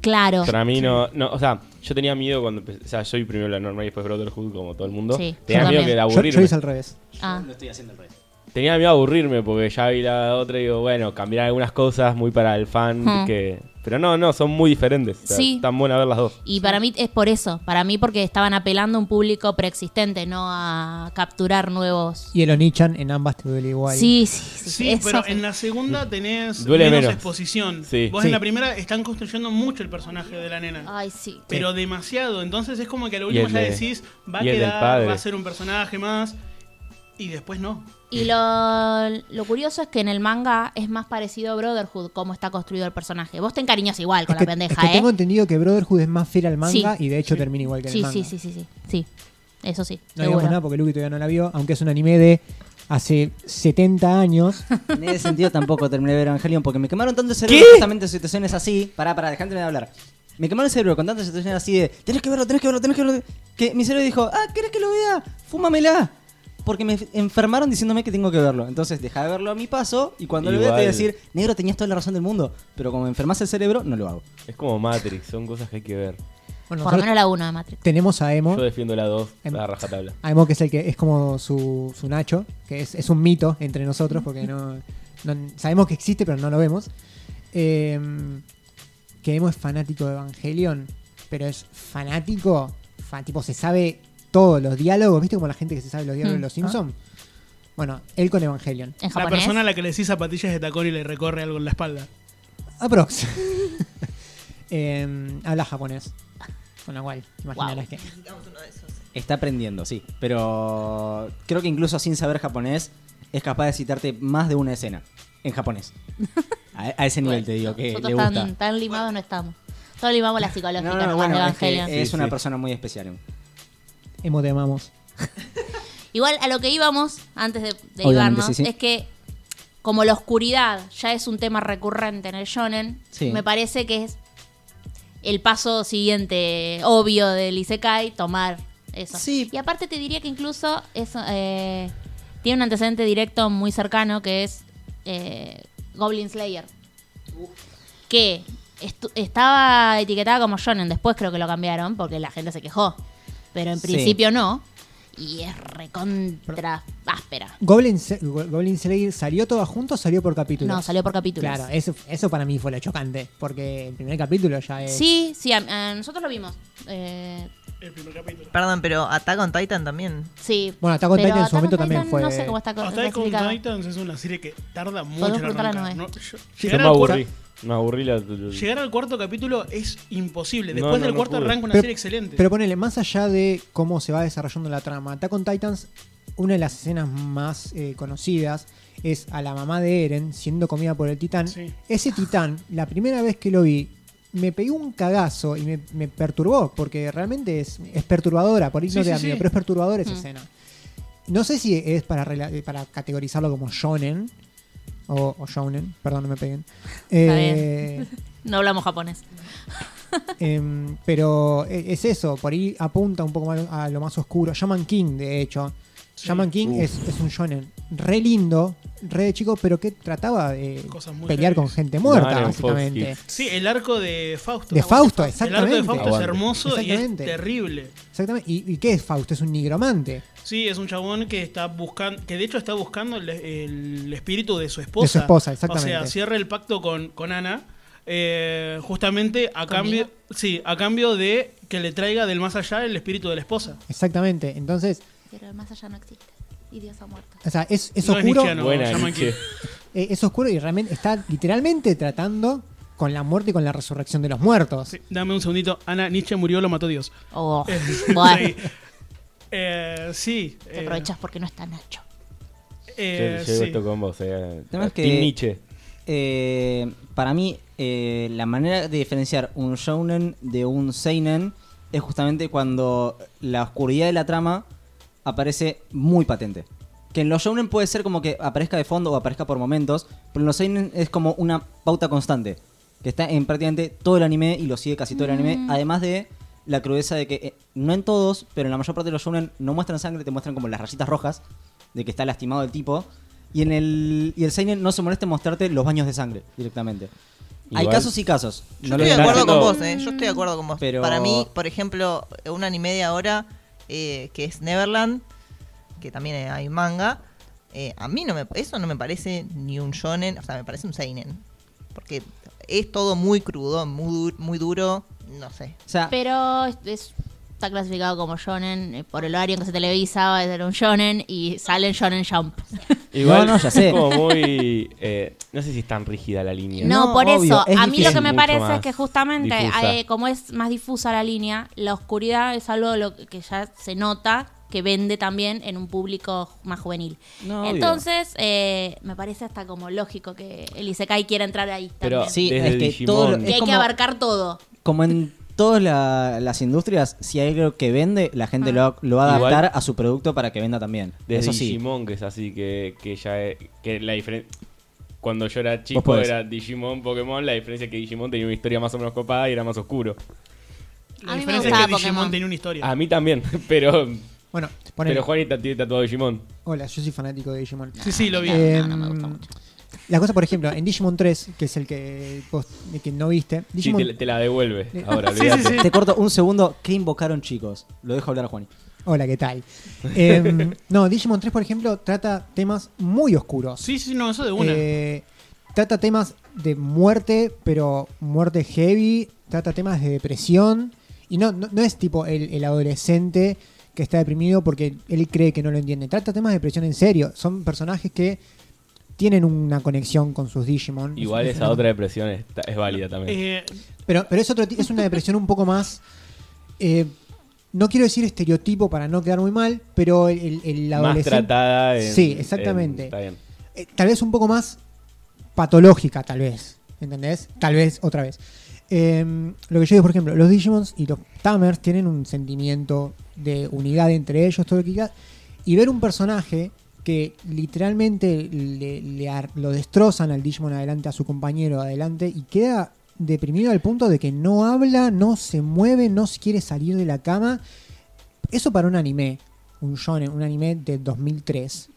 Claro. Para mí no, no, o sea, yo tenía miedo cuando empecé, o sea, soy primero la normal y después Brotherhood como todo el mundo. Sí, tenía yo miedo también. que de Yo, yo aburrirme. hice al revés. Ah. Lo estoy haciendo al revés. Tenía miedo de aburrirme porque ya vi la otra y digo, bueno, cambiar algunas cosas muy para el fan Hmm. que pero no, no, son muy diferentes. o sea, Sí. Están buenas ver las dos. Y para mí es por eso, para mí porque estaban apelando a un público preexistente, no a capturar nuevos... Y el Onichan en ambas te duele igual. Sí, sí, sí. Sí, eso pero en la segunda tenés Duele menos, menos. exposición. Sí. Vos Sí. en la primera están construyendo mucho el personaje de la nena. Ay, sí. Pero demasiado. Entonces es como que a lo último ya de- decís, va a quedar, va a ser un personaje más. Y después no. Y lo, lo curioso es que en el manga es más parecido a Brotherhood, cómo está construido el personaje. Vos te encariñas igual con Es que, la pendeja, es que ¿eh? tengo entendido que Brotherhood es más fiel al manga Sí. y de hecho termina igual que en el manga. sí, sí, sí, sí, sí. Eso sí, No digamos nada porque Luke todavía no la vio, aunque es un anime de hace 70 años. En ese sentido tampoco terminé de ver Evangelion porque me quemaron tanto el cerebro justamente en situaciones así. Pará, pará, dejante de hablar. Me quemaron el cerebro con tantas situaciones así de tenés que verlo, tenés que verlo, tenés que verlo. Que mi cerebro dijo, ah, ¿querés que lo vea? Fúmamela. Porque me enfermaron diciéndome que tengo que verlo. Entonces deja de verlo a mi paso y cuando lo vea te voy a decir, negro, tenías toda la razón del mundo. Pero como me enfermas el cerebro, no lo hago. Es como Matrix, son cosas que hay que ver. Bueno, Por lo menos la 1 de Matrix. tenemos a Emo. Yo defiendo la 2, Em- la rajatabla. A Emo que es el que es como su, su Nacho, que es, es un mito entre nosotros porque no, no- sabemos que existe pero no lo vemos. Eh, que Emo es fanático de Evangelion, pero es fanático, fa- tipo se sabe todos los diálogos, ¿viste como la gente que se sabe los diálogos de Mm. los Simpsons? Bueno, él con Evangelion. En La japonés. persona a la que le decís zapatillas de tacón y le recorre algo en la espalda. Aprox. Eh, habla japonés. Con lo cual, imaginarás que. Necesitamos uno de esos. Está aprendiendo, sí. Pero creo que incluso sin saber japonés es capaz de citarte más de una escena en japonés. A, a ese nivel te digo que Nosotros le gusta. tan, tan limados no estamos. Todos limamos la psicológica No, no, nomás bueno, de es, que Evangelion. es Sí, una sí. persona muy especial. Emo te amamos. Igual a lo que íbamos, antes de, de Obviamente, ibarnos, sí, sí. es que como la oscuridad ya es un tema recurrente en el shonen, Sí. me parece que es el paso siguiente obvio del Isekai tomar eso. Sí. Y aparte te diría que incluso eso eh, tiene un antecedente directo muy cercano que es eh, Goblin Slayer. Que estaba etiquetada como shonen, después creo que lo cambiaron porque la gente se quejó. Pero en Sí. principio no. Y es recontra áspera. Goblin, Goblin Slayer salió todo junto o salió por capítulos? No, salió por capítulos. Claro, eso, eso para mí fue lo chocante. Porque el primer capítulo ya es. Sí, sí, a- a nosotros lo vimos. Eh, El primer capítulo. Perdón, pero Attack on Titan también. sí. Bueno, Attack on Pero Titan en su momento también Titan fue- No sé cómo está Attack on. Titans es una serie que tarda mucho en arrancar. ¿no? Yo- Yo me. Me aburrí la. llegar al cuarto capítulo es imposible. Después no, del no cuarto pude. arranca una Pero- serie excelente. Pero ponele, más allá de cómo se va desarrollando la trama, Attack on Titans, una de las escenas más eh, conocidas es a la mamá de Eren siendo comida por el titán. Sí. Ese titán, la primera vez que lo vi, me pegó un cagazo y me, me perturbó, porque realmente es, es perturbadora, por ahí Sí, no te da sí. miedo, pero es perturbadora esa Mm. escena. No sé si es para categorizarlo como shonen, o, o shounen, perdón, no me peguen. Eh, No hablamos japonés. Em, pero e- es eso, por ahí apunta un poco más a lo más oscuro. Shaman King, de hecho. Shaman King es, es un shonen re lindo, re de chico, pero que trataba de pelear con gente muerta, Dale, básicamente. Sí, el arco de Fausto. De Fausto, El arco exactamente. de Fausto es hermoso y es Exactamente. terrible. Exactamente. ¿Y, y qué es Fausto? Es un nigromante. Sí, es un chabón que está buscando, que de hecho está buscando el, el espíritu de su esposa. De su esposa, exactamente. O sea, cierra el pacto con, con Ana, eh, justamente a ¿Conmigo? cambio, sí, a cambio de que le traiga del más allá el espíritu de la esposa. Exactamente. Entonces, Pero más allá no existe. Y Dios ha muerto. o sea, es, es No es oscuro. nietzscheano. Buena, eh, es oscuro y realmente está literalmente tratando con la muerte y con la resurrección de los muertos. Sí, dame un segundito. Ana, Nietzsche murió, lo mató Dios. Oh, Eh, bueno. Sí. Eh, sí. Te eh, aprovechas porque no está Nacho. eh, Yo llego sí. esto con vos, eh. Es que- Team Nietzsche. Eh, para mí, eh, la manera de diferenciar un shounen de un seinen es justamente cuando la oscuridad de la trama aparece muy patente. Que en los shounen puede ser como que aparezca de fondo o aparezca por momentos, pero en los seinen es como una pauta constante, que está en prácticamente todo el anime y lo sigue casi todo el anime, además de la crudeza de que eh, no en todos, pero en la mayor parte de los shounen no muestran sangre, te muestran como las rayitas rojas de que está lastimado el tipo. Y en el y el seinen no se molesta en mostrarte los baños de sangre directamente. Hay casos y casos. Yo No estoy de acuerdo con vos, ¿eh? Yo estoy de acuerdo con vos. Pero- Para mí, por ejemplo, un anime de ahora, eh, que es Neverland, que también hay manga, eh, a mí no me, eso no me parece ni un shonen, o sea, me parece un seinen. Porque es todo muy crudo, muy, muy duro, no sé. O sea, Pero es- es- está clasificado como shonen eh, por el horario en que se televisa, va a ser un shonen y sale en Shonen Jump. Igual No, no, ya sé. es como muy. eh, no sé si es tan rígida la línea. No, No, por obvio, eso. es A mí lo que me parece es que justamente, eh, como es más difusa la línea, la oscuridad es algo lo que ya se nota que vende también en un público más juvenil. No. Entonces, eh, me parece hasta como lógico que el Isekai quiera entrar ahí Pero también. Sí, es que todo y hay que abarcar todo. Como en todas la- las industrias, si hay algo que vende, la gente lo, lo va a Igual- adaptar a su producto para que venda también. Desde Eso sí. Digimon, que es así, que, que ya es- que la diferencia... Cuando yo era chico podés. era Digimon, Pokémon, la diferencia es que Digimon tenía una historia más o menos copada y era más oscuro. La A mí me diferencia es gustaba que Digimon Pokémon. tenía una historia. A mí también, pero, Bueno, ponele. pero Juanita tiene tatuado Digimon. Hola, yo soy fanático de Digimon. Sí, sí, lo vi. Eh, no, no me gusta mucho. La cosa, por ejemplo, en Digimon 3, que es el que vos que no viste, Sí, te, te la devuelve. Ahora, Sí, sí, olvídate. sí. Te corto un segundo. ¿Qué invocaron, chicos? Lo dejo hablar a Juan. Hola, ¿qué tal? Em, no, Digimon 3, por ejemplo, trata temas muy oscuros. Sí, sí, no, eso de una. Eh, trata temas de muerte, pero muerte heavy. Trata temas de depresión. Y no, no, no es tipo el, el adolescente que está deprimido porque él cree que no lo entiende. Trata temas de depresión en serio. Son personajes que tienen una conexión con sus Digimon. Igual Es- es esa una- otra depresión es, es válida también. Eh, Pero, pero es, otro, es una depresión un poco más. eh, no quiero decir estereotipo para no quedar muy mal, pero el, el- el más tratada en, Sí, exactamente. en- está bien. eh, tal vez un poco más patológica, tal vez. ¿Entendés? Tal vez otra vez. Eh, lo que yo digo, por ejemplo, los Digimons y los Tamers tienen un sentimiento de unidad entre ellos, todo lo que quieras. Y ver un personaje que literalmente le, le ar- lo destrozan al Digimon adelante, a su compañero adelante, y queda deprimido al punto de que no habla, no se mueve, no se quiere salir de la cama. Eso para un anime, un shonen, un anime de 2003,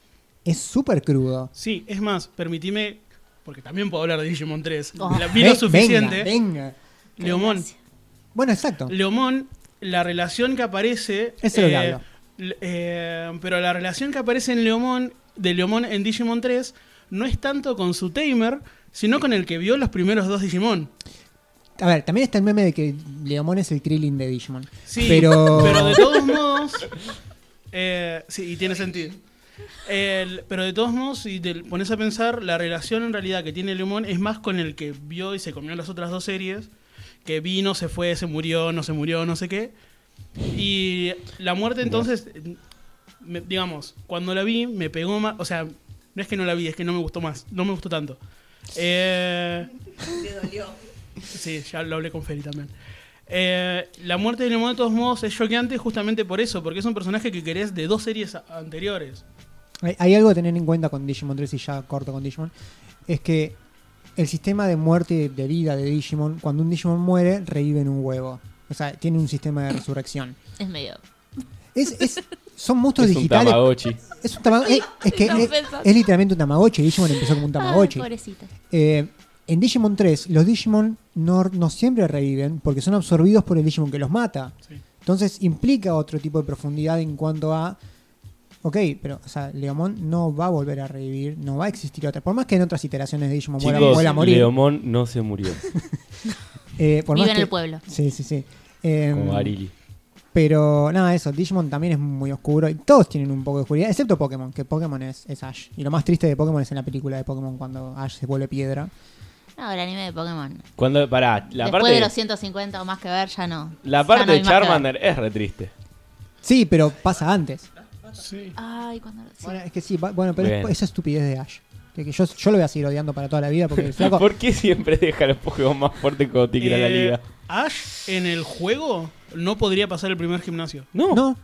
es súper crudo. sí, es más, permitime, porque también puedo hablar de Digimon 3. Oh. La vi Ve- lo suficiente. Venga, venga. Leomón. Bueno, exacto. Leomón, la relación que aparece. Eso es lo que hablo. l- eh, pero la relación que aparece en Leomón, de Leomón en Digimon 3, no es tanto con su Tamer, sino con el que vio los primeros dos Digimon. A ver, también está el meme de que Leomon es el Krillin de Digimon. Sí, Pero- pero de todos modos. eh, sí, y tiene sentido. El- pero de todos modos, si te pones a pensar, la relación en realidad que tiene Leomón es más con el que vio y se comió las otras dos series. Que vino, se fue, se murió, no se murió, no sé qué. Y la muerte entonces, me- digamos, cuando la vi me pegó más, o sea, no es que no la vi, es que no me gustó más, no me gustó tanto. Eh, Sí, ya lo hablé con Feli también. Eh, la muerte de Leomón de todos modos es choqueante justamente por eso, porque es un personaje que querés de dos series a- anteriores. Hay, hay algo a tener en cuenta con Digimon 3 y ya corto con Digimon. Es que el sistema de muerte y de vida de Digimon, cuando un Digimon muere, revive en un huevo. O sea, tiene un sistema de resurrección. Es medio. Es, es- son monstruos Es un digitales. Tamagotchi. Es, un tama- es- es que es, literalmente un Tamagotchi. Digimon empezó como un Tamagotchi. Ay, pobrecita. Eh, en Digimon 3, los Digimon no, no siempre reviven porque son absorbidos por el Digimon que los mata. Sí. Entonces implica otro tipo de profundidad en cuanto a. Ok, pero o sea, Leomon no va a volver a revivir, no va a existir otra. Por más que en otras iteraciones de Digimon vuelva, a morir. Leomón no se murió, eh, por Vive más en que- el pueblo. Sí, sí, sí. Eh, como Arili. pero nada, eso, Digimon también es muy oscuro y todos tienen un poco de oscuridad, excepto Pokémon, que Pokémon es, es Ash. Y lo más triste de Pokémon es en la película de Pokémon cuando Ash se vuelve piedra. No, el anime de Pokémon. Cuando, pará, la Después parte, de los 150 o más que ver, ya no. la parte no de. Charmander es re triste. Sí, pero pasa antes. Sí. Ay, cuando... sí. Bueno, es que sí, va- bueno, pero Bien. es esa estupidez de Ash. Que, que yo, yo lo voy a seguir odiando para toda la vida porque el flaco. ¿Por qué siempre deja los Pokémon más fuertes cuando te quiere a la Eh, liga? Ash en el juego no podría pasar el primer gimnasio. No, No,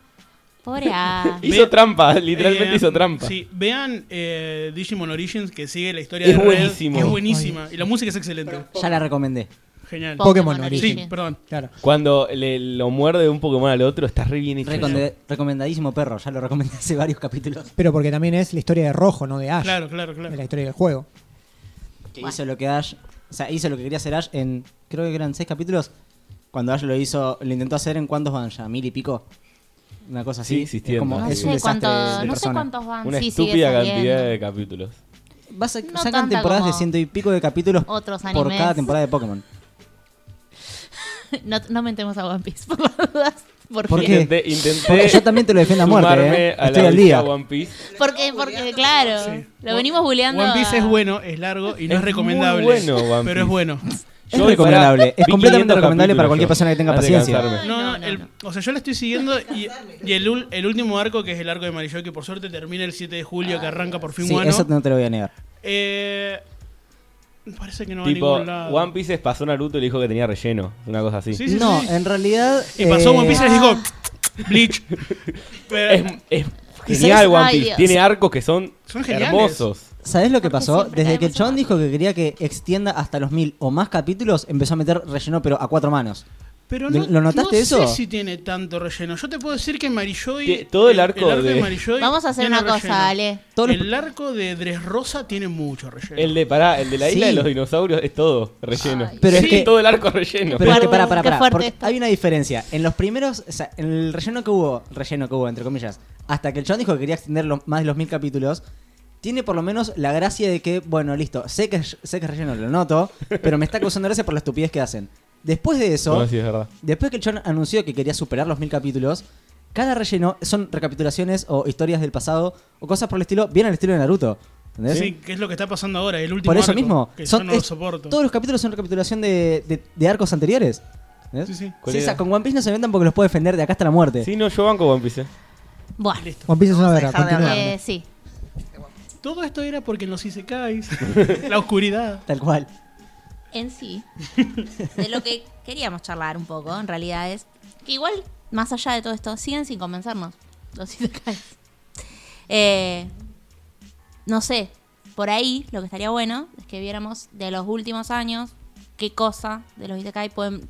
Pobre A. hizo Ve- trampa, literalmente Eh, hizo trampa. Sí, vean eh, Digimon Origins que sigue la historia Es de Red, buenísimo. que es buenísima. Y la música es excelente. Ya la recomendé. Genial. Pokémon Sí, Origins. perdón. claro. Cuando le, lo muerde de un Pokémon al otro, está re bien hecho. Recomendadísimo perro, ya lo recomendé hace varios capítulos. Pero porque también es la historia de Rojo, no de Ash. Claro, claro, De claro. la historia del juego. Que hizo lo que Ash. O sea, hizo lo que quería hacer Ash en. Creo que eran seis capítulos. Cuando Ash lo hizo. Lo intentó hacer en cuántos van ya, mil y pico. Una cosa así. Sí, existiendo. Es como- No es un sé, desastre cuánto, de no sé persona. cuántos van. Una sí, estúpida cantidad de capítulos. Vas a- No sacan temporadas de ciento y pico de capítulos otros por cada temporada de Pokémon. No, no mentemos a One Piece, por las dudas. ¿Por, ¿Por qué? qué? Intenté, intenté Porque yo también te lo defiendo a muerte, eh. a Estoy la al día. One Piece. Porque, porque claro, Sí. lo venimos bulleando. One Piece a- es bueno, es largo y no es, Es recomendable. muy bueno, One pero es Piece. bueno. Es Yo, recomendable, es completamente 500 recomendable para cualquier yo, persona que tenga antes paciencia. No, No, no, el- no. o sea, yo la estoy siguiendo y, y el, el último arco, que es el arco de Marillo, que por suerte termina el 7 de julio, que arranca por fin Sí, Wano. eso no te lo voy a negar. Eh, parece que no va a Tipo, ningún lado. One Piece pasó Naruto y le dijo que tenía relleno. Una cosa así. Sí, sí, no, sí. en realidad. Y pasó eh, One Piece y les dijo Bleach. Pero- Es, es genial sabes- One Piece. Dios. Tiene arcos que son, hermosos. ¿Sabés lo que pasó? Desde que el chabón dijo que quería que extienda hasta los mil o más capítulos, empezó a meter relleno, pero a cuatro manos. Pero ¿Lo- no, lo notaste no eso? sé si tiene tanto relleno. Yo te puedo decir que Marijoy. Todo el arco de, de- Marijoy Vamos a hacer una cosa, relleno. Ale. Todos los- El arco de Dressrosa tiene mucho relleno. El de, pará, el de la isla Sí. de los dinosaurios es todo relleno. Ay. Pero es Sí, que- todo el arco es relleno. Pero es que Fuerte, para, para, qué para. fuerte Porque hay una diferencia. En los primeros, o sea, en el relleno que hubo, relleno que hubo, entre comillas, hasta que el chabón dijo que quería extender más de los mil capítulos, tiene por lo menos la gracia de que, bueno, listo, sé que, sé que es relleno, lo noto, pero me está causando gracia por la estupidez que hacen. Después de eso, No, sí, es verdad. después que el chabón anunció que quería superar los mil capítulos, cada relleno son recapitulaciones o historias del pasado o cosas por el estilo, bien al estilo de Naruto. ¿entendés? Sí, que es lo que está pasando ahora, el último Por eso arco, mismo, Que son- yo no lo soporto. todos los capítulos son recapitulación de, de- de arcos anteriores. ¿entendés? Sí, sí. Con One Piece no se inventan porque los puede defender de acá hasta la muerte. Sí, no, yo banco One Piece. eh. Bueno, Listo. One Piece es una Vamos a verga. dejar de continúa. eh, sí. Todo esto era porque en los Isekais, la oscuridad. Tal cual. En sí, de lo que queríamos charlar un poco, en realidad es que igual, más allá de todo esto, siguen sin convencernos los isekais. Eh, no sé, por ahí lo que estaría bueno es que viéramos de los últimos años qué cosa de los isekai pueden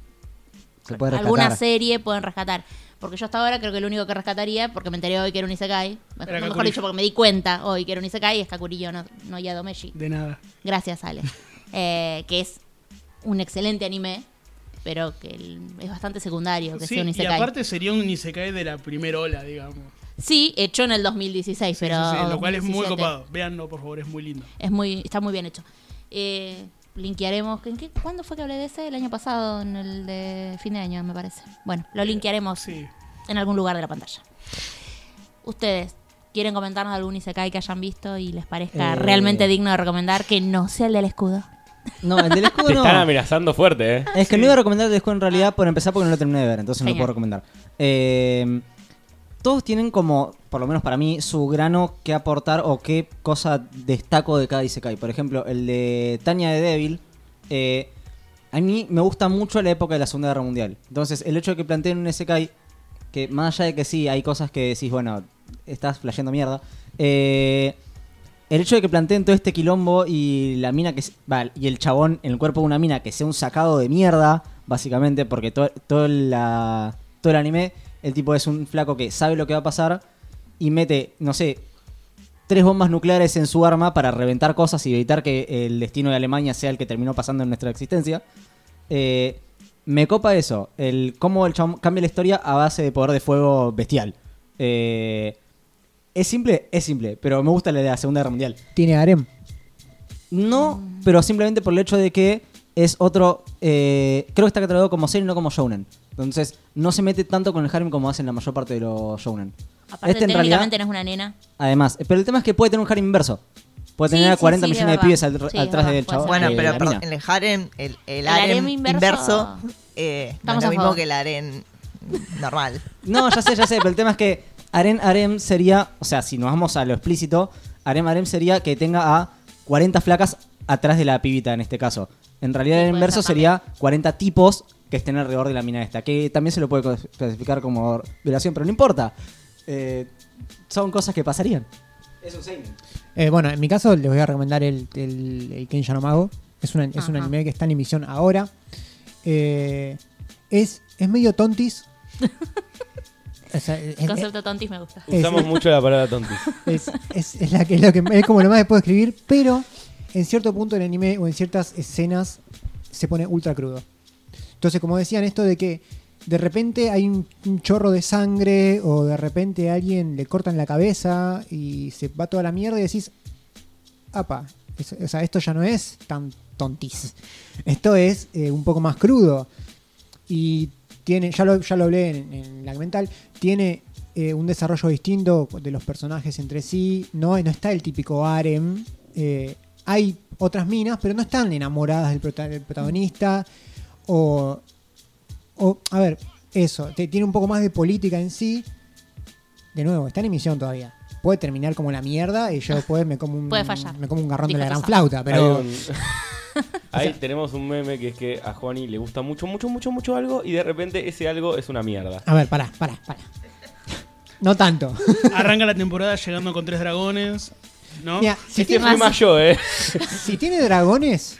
Se puede alguna serie pueden rescatar. Porque yo hasta ahora creo que lo único que rescataría, porque me enteré hoy que era un Isekai, mejor, Era mejor dicho, porque me di cuenta hoy que era un Isekai, es Kakurillo, no, no Yadomeshi. De nada. Gracias, Ale. Eh, que es un excelente anime, pero que el- es bastante secundario que Sí, sea un y Isekai. aparte sería un Isekai de la primera ola, digamos. Sí, hecho en el 2016, Sí, pero... sí, sí, lo cual es muy 2017. copado. Véanlo, por favor, es muy lindo. Es muy, está muy bien hecho. Eh, linkearemos. ¿en qué, ¿Cuándo fue que hablé de ese? El año pasado, en el de fin de año, me parece. Bueno, lo linkearemos Sí. en algún lugar de la pantalla. Ustedes, ¿quieren comentarnos algún Isekai que hayan visto y les parezca Eh. realmente digno de recomendar que no sea el del escudo? No, el del escudo Te no. están amenazando fuerte, eh. Es que no iba a recomendar el del escudo en realidad por empezar porque no lo terminé de ver, entonces no lo Genial. puedo recomendar. Eh, todos tienen como, por lo menos para mí, su grano que aportar o qué cosa destaco de cada Isekai. Por ejemplo, el de Tanya de Devil. eh, a mí me gusta mucho la época de la Segunda Guerra Mundial. Entonces, el hecho de que planteen un Isekai, que más allá de que sí, hay cosas que decís, bueno, estás flasheando mierda. eh, el hecho de que planteen todo este quilombo y la mina que. y el chabón en el cuerpo de una mina que sea un sacado de mierda, básicamente, porque todo, todo, la, todo el anime, el tipo es un flaco que sabe lo que va a pasar y mete, no sé, tres bombas nucleares en su arma para reventar cosas y evitar que el destino de Alemania sea el que terminó pasando en nuestra existencia. Eh, me copa eso, el cómo el chabón cambia la historia a base de poder de fuego bestial. Eh, es simple, es simple, pero me gusta la de la Segunda Guerra Mundial. Tiene harem. No, pero simplemente por el hecho de que es otro. eh, creo que está catalogado como seinen, no como shounen. Entonces, no se mete tanto con el harem como hacen la mayor parte de los shounen. Aparte, Este, en técnicamente realidad- no es una nena. Además, eh, pero el tema es que puede tener un harem inverso. Puede Sí, tener a sí, 40 sí, millones es de pibes verdad. al- Sí, atrás verdad, del puede ser. Bueno, de pero la perdón, mina. en el harem, el, el El harem harem inverso- inverso, eh, no Estamos es a lo mismo favor. que el harem normal. No, ya sé, ya sé, pero el tema es que harem harem sería, o sea, si nos vamos a lo explícito, harem harem sería que tenga a 40 flacas atrás de la pibita en este caso. En realidad Sí, el inverso ser sería 40 tipos que estén alrededor de la mina esta, que también se lo puede clas- clasificar como violación, pero no importa. Eh, son cosas que pasarían. Es un seinen. Eh, bueno, en mi caso les voy a recomendar el, el, el no Mago. Es, una- es un anime que está en emisión ahora. Eh, es, es medio tontis. O sea, es, El concepto tontis me gusta. es- Usamos mucho la palabra tontis. es, es- es la que, es lo que es como lo más que puedo escribir, pero en cierto punto del anime o en ciertas escenas se pone ultra crudo. Entonces, como decían, esto de que de repente hay un, un chorro de sangre o de repente a alguien le cortan la cabeza y se va toda la mierda y decís, apa, es- o sea, esto ya no es tan tontis. Esto es eh, un poco más crudo. Y tiene, ya lo, ya lo hablé en, en la mental, tiene eh, un desarrollo distinto de los personajes entre sí. No, no está el típico harem. eh, hay otras minas, pero no están enamoradas del, prota- del protagonista. O, o, a ver, eso, te- tiene un poco más de política en sí. De nuevo, está en emisión todavía. Puede terminar como la mierda y yo después me como un, Puede fallar. me como un garrón de la gran flauta. Pero Hay un- Ahí tenemos un meme que es que a Juani le gusta mucho, mucho, mucho, mucho algo y de repente ese algo es una mierda. A ver, pará, pará, pará. No tanto. Arranca la temporada llegando con tres dragones. ¿No? Mira, si, Este tiene, más yo, eh. si tiene dragones,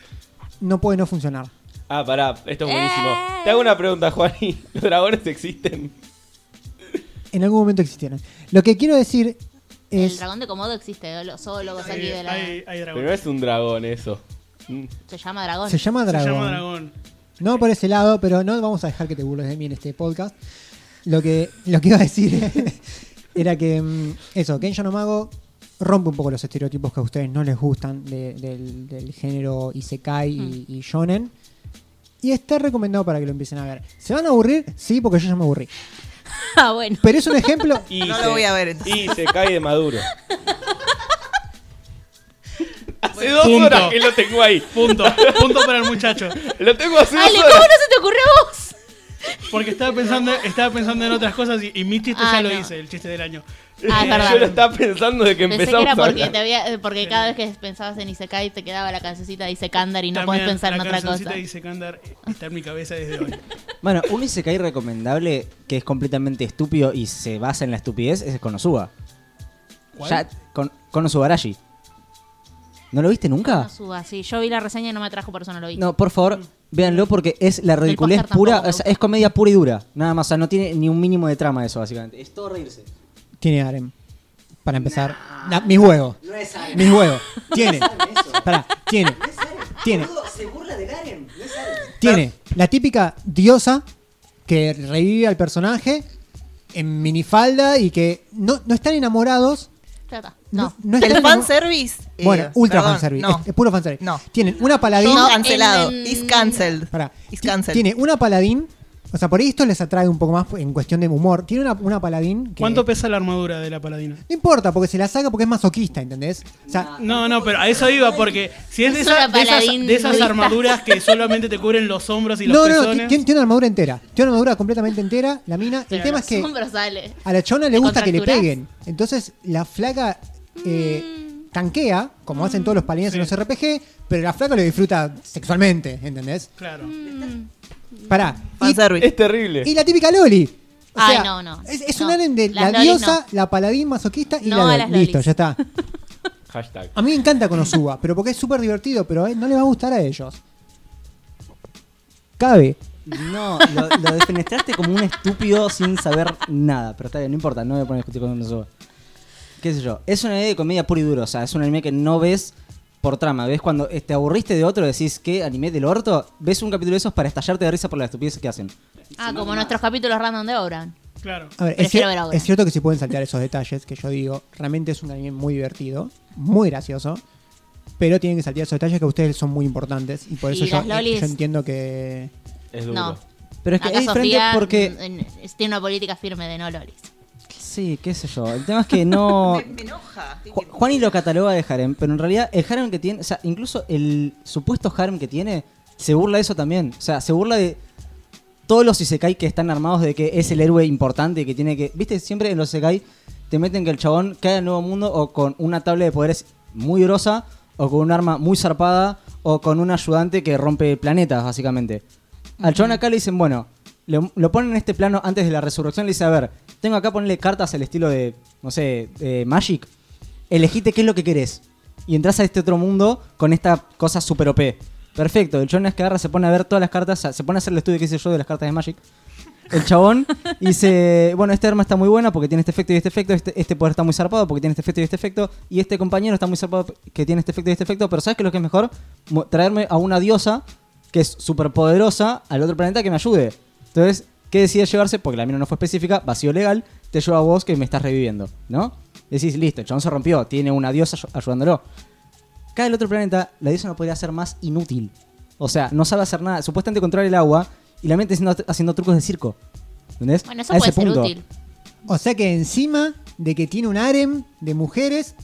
no puede no funcionar. Ah, pará, esto es buenísimo. Eh. Te hago una pregunta, Juani. ¿Los dragones existen? En algún momento existieron. Lo que quiero decir El es. dragón de Komodo existe, los zoólogos aquí hay, de la... hay, hay Pero no dragones. es un dragón eso. Mm. Se llama dragón. Se llama Se dragón. llama dragón. No por ese lado, pero no vamos a dejar que te burles de mí en este podcast. Lo que, lo que iba a decir era que mm, eso, Kensha no Mago rompe un poco los estereotipos que a ustedes no les gustan de- del, del género Isekai y, y Shonen. Y está recomendado para que lo empiecen a ver. ¿Se van a aburrir? Sí, porque yo ya me aburrí. ah, bueno. Pero es un ejemplo. Y No se- lo voy a ver, entonces. Y se cae de maduro. Hace dos Punto. horas que lo tengo ahí. Punto. Punto para el muchacho. Lo tengo hace dos Ale, ¿cómo horas. no se te ocurrió a vos? Porque estaba pensando, estaba pensando en otras cosas y, y mi chiste Ah, ya lo no. hice, el chiste del año. Ah, es verdad. Yo lo estaba pensando de que Pensé que empezamos era a porque, hablar. te había, eh, porque cada vez que pensabas en Isekai te quedaba la cancioncita de Isekandar y no También podés pensar en la otra cancioncita cosa. de Isekandar está en mi cabeza desde hoy. Bueno, un Isekai recomendable que es completamente estúpido y se basa en la estupidez es Konosuba. ¿Cuál? Ya, con, Konosubarashi. ¿No lo viste nunca? No suba, sí. Yo vi la reseña y no me atrajo, por eso no lo vi. No, por favor, véanlo porque es la ridiculez pura, o sea, es comedia pura y dura. Nada más, o sea, no tiene ni un mínimo de trama eso, básicamente. Es todo reírse. Tiene harem. Para empezar. Na- mis huevos. No es harem. Mis huevos. Tiene. eso. Pará, tiene. Tiene. Se burla del harem. No es harem. Tiene la típica diosa que revive al personaje en minifalda y que no, no están enamorados. Ya está. No, No. no El fanservice. eh, Bueno, ultra perdón, fanservice. No. Es, es puro fanservice. No. Tienen una paladín. No, cancelado. Is cancelled. Pará. Is cancelled. Tiene una paladín. O sea, por ahí esto les atrae un poco más en cuestión de humor. Tiene una, una paladín que. ¿Cuánto pesa la armadura de la paladina? No importa, porque se la saca porque es masoquista, ¿entendés? O sea, No, no, pero a eso iba porque si es de, esa- esas, de armaduras que solamente te cubren los hombros y los no, no, no, pezones. tiene, tiene una armadura entera. Tiene una armadura completamente entera. La mina. El tema es que sale. a la chona le ¿Te gusta que le peguen. Entonces la flaca eh, tanquea, como hacen todos los palines en los RPG, pero la flaca lo disfruta sexualmente, ¿entendés? Claro. Pará. Y. Es terrible. y la típica Loli. O Ay, sea, no, no. Es, es No. un aren de Las la lolis diosa, no. la paladín masoquista y No la las Listo, ya está. Hashtag. A mí me encanta Konosuba, pero porque es súper divertido, pero eh, no le va a gustar a ellos. Cabe. No, lo, lo defenestraste como un estúpido sin saber nada. Pero está bien, no importa, no voy a poner a discutir con Konosuba. ¿Qué sé yo? Es una idea de comedia pura y dura. O sea, es un anime que no ves por trama. ¿Ves cuando te aburriste de otro decís qué anime del orto? Ves un capítulo de esos para estallarte de risa por las estupideces que hacen. Ah, como nuestros capítulos random de Obran. Claro. A ver, es, Prefiero cier- ver ahora. es cierto que si pueden saltear esos detalles que yo digo. Realmente es un anime muy divertido, muy gracioso. Pero tienen que saltear esos detalles que a ustedes son muy importantes. Y por Y eso yo, lolis- yo entiendo que. Es duro. No. Pero es que Acá es diferente Sofía porque. tiene una política firme de no lolis. Sí, qué sé yo. El tema es que no. Me, me enoja. Ju- Juani lo cataloga de harem, pero en realidad el harem que tiene, o sea, incluso el supuesto harem que tiene, se burla de eso también. O sea, se burla de todos los Isekai que están armados de que es el héroe importante que tiene que. ¿Viste? Siempre en los Isekai te meten que el chabón cae al nuevo mundo o con una tabla de poderes muy grosa, o con un arma muy zarpada, o con un ayudante que rompe planetas, básicamente. Al chabón acá le dicen, bueno, lo ponen en este plano antes de la resurrección, le dice, a ver, tengo acá ponerle cartas al estilo de, no sé, de Magic. Elegite qué es lo que querés. Y entras a este otro mundo con esta cosa super OP. Perfecto, el chabón es que agarra, se pone a ver todas las cartas, se pone a hacer el estudio que hice yo de las cartas de Magic. El chabón dice, bueno, esta arma está muy buena porque tiene este efecto y este efecto, este, este poder está muy zarpado porque tiene este efecto y este efecto, y este compañero está muy zarpado que tiene este efecto y este efecto, pero ¿sabes qué es lo que es mejor? Traerme a una diosa que es súper poderosa al otro planeta que me ayude. Entonces, ¿qué decide llevarse? Porque la mina no fue específica, vacío legal, te lleva a vos que me estás reviviendo, ¿no? Decís, listo, el chabón se rompió, tiene una diosa ayu- ayudándolo. Acá el otro planeta, la diosa no podría ser más inútil. O sea, no sabe hacer nada. Supuestamente controla el agua y la mente haciendo, haciendo trucos de circo. ¿Entendés? Bueno, eso A puede ese ser punto. útil. O sea que encima de que tiene un harem de mujeres,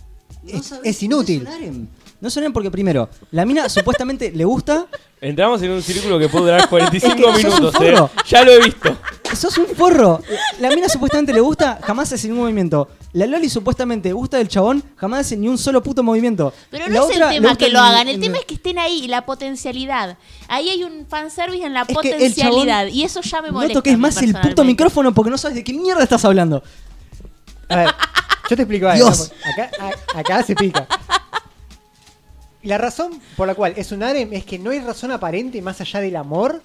es, es inútil. No es un harem. No harem porque primero, la mina supuestamente le gusta, Entramos en un círculo que puede durar 45 Es que sos un minutos, eh. forro. Ya lo he visto. sos un forro. La mina supuestamente le gusta, jamás hace ningún movimiento. La Loli supuestamente gusta del chabón, jamás hace ni un solo puto movimiento. Pero La no es otra el le tema gusta que lo hagan, el en- tema es que estén ahí, la potencialidad. Ahí hay un fanservice en la Es que el potencialidad chabón- y eso ya me No molesta. toques a mí más el puto personalmente. micrófono porque no sabes de qué mierda estás hablando. A ver, yo te explico algo. Dios. Acá, a- acá se pica. La razón por la cual es un harem es que no hay razón aparente más allá del amor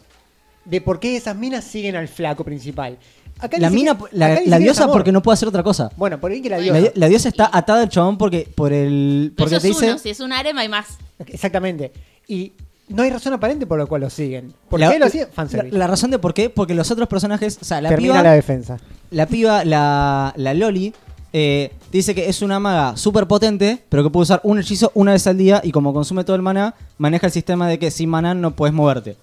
de por qué esas minas siguen al flaco principal. Acá La mina, la, diosa porque no puede hacer otra cosa. Bueno, por ahí que la diosa. la diosa está atada al chabón porque por el porque eso te es dice uno, si es un harem hay más. Exactamente. Y no hay razón aparente por la cual lo siguen. ¿Por la, qué lo siguen? la, Fanservice. la razón de por qué porque los otros personajes, o sea, la Termina piba la defensa. la piba, la, la Loli, eh, dice que es una maga súper potente, pero que puede usar un hechizo una vez al día y como consume todo el maná, maneja el sistema de que sin maná no puedes moverte.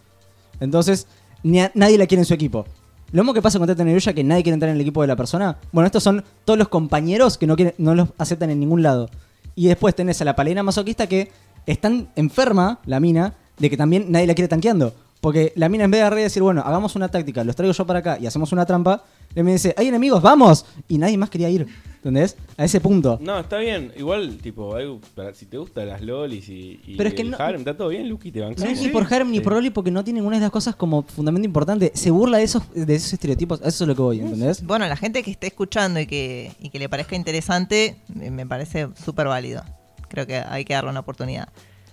Entonces, ni nadie la quiere en su equipo. Lo mismo que pasa con Teta Nerulla, que nadie quiere entrar en el equipo de la persona. Bueno, estos son todos los compañeros que no, quieren, no los aceptan en ningún lado. Y después tenés a la palena masoquista que es tan enferma, la mina, de que también nadie la quiere tanqueando. Porque la mina en vez de agarrar y decir, bueno, hagamos una táctica, los traigo yo para acá y hacemos una trampa, le me dice, hay enemigos, vamos. Y nadie más quería ir. ¿Entendés? A ese punto. No, está bien. Igual, tipo, para- si te gustan las lolis y, y Pero es que el no- harem, está todo bien, Lucky, te No bancamos. es ni por Harem ni por Loli porque no tiene ninguna de esas cosas como fundamento importante. Se burla de esos, de esos estereotipos. A eso es lo que voy, ¿entendés? Bueno, la gente que esté escuchando y que, y que le parezca interesante, me parece súper válido. Creo que hay que darle una oportunidad.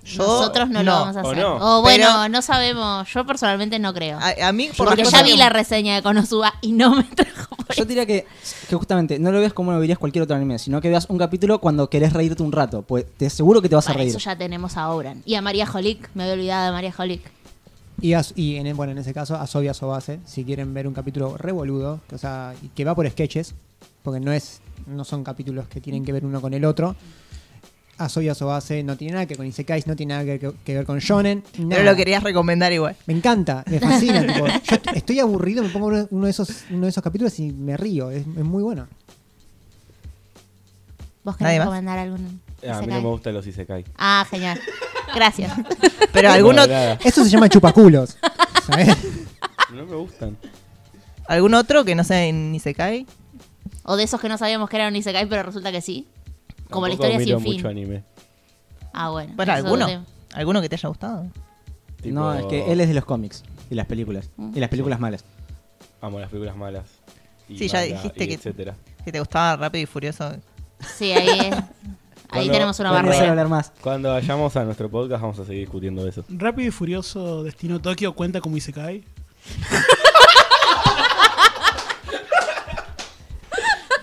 Yo, Nosotros no, lo vamos a ¿O hacer. no? O bueno, Pero- no sabemos. Yo personalmente no creo. A, a mí, por porque ya vi que- la reseña de Konosuba y no me trajo por Yo diría que, que justamente no lo veas como lo verías cualquier otro anime, sino que veas un capítulo cuando querés reírte un rato. Pues te aseguro que te vas a reír. eso ya tenemos a Oran. Y a María Jolic. Me había olvidado de María Jolic. Y, as- y en, bueno, en ese caso, a Sobia Sobase, si quieren ver un capítulo revoludo, que, o sea, que va por sketches, porque no es no son capítulos que tienen que ver uno con el otro. A Sobia Sobase no tiene nada que ver con Isekais, no tiene nada que, que ver con Shonen. Pero nada. lo querías recomendar igual. Me encanta, me fascina. tipo, yo est- estoy aburrido, me pongo uno, de esos, uno de esos capítulos y me río. Es, es muy bueno. ¿Vos ¿Nadie querés más? recomendar algún A mí isekai? no me gustan los Isekai. Ah, genial. Gracias. Pero No, alguno, nada. Eso se llama chupaculos. ¿sabes? No me gustan. algún otro que no sea ni se cae. o de esos que no sabíamos que eran Isekai, pero resulta que sí. Como la historia miro sin fin. mucho anime. Ah, bueno. Bueno, eso alguno. ¿Alguno que te haya gustado? Tipo, No, es que él es de los cómics y las películas. Y las películas malas. Amo las películas malas. Y Sí, ya manga, dijiste y que- etcétera. Que te gustaba Rápido y Furioso. Sí, ahí es- Ahí Cuando- tenemos una No barrera. hablar más. Cuando vayamos a nuestro podcast vamos a seguir discutiendo eso. Rápido y Furioso Destino Tokio cuenta como Isekai.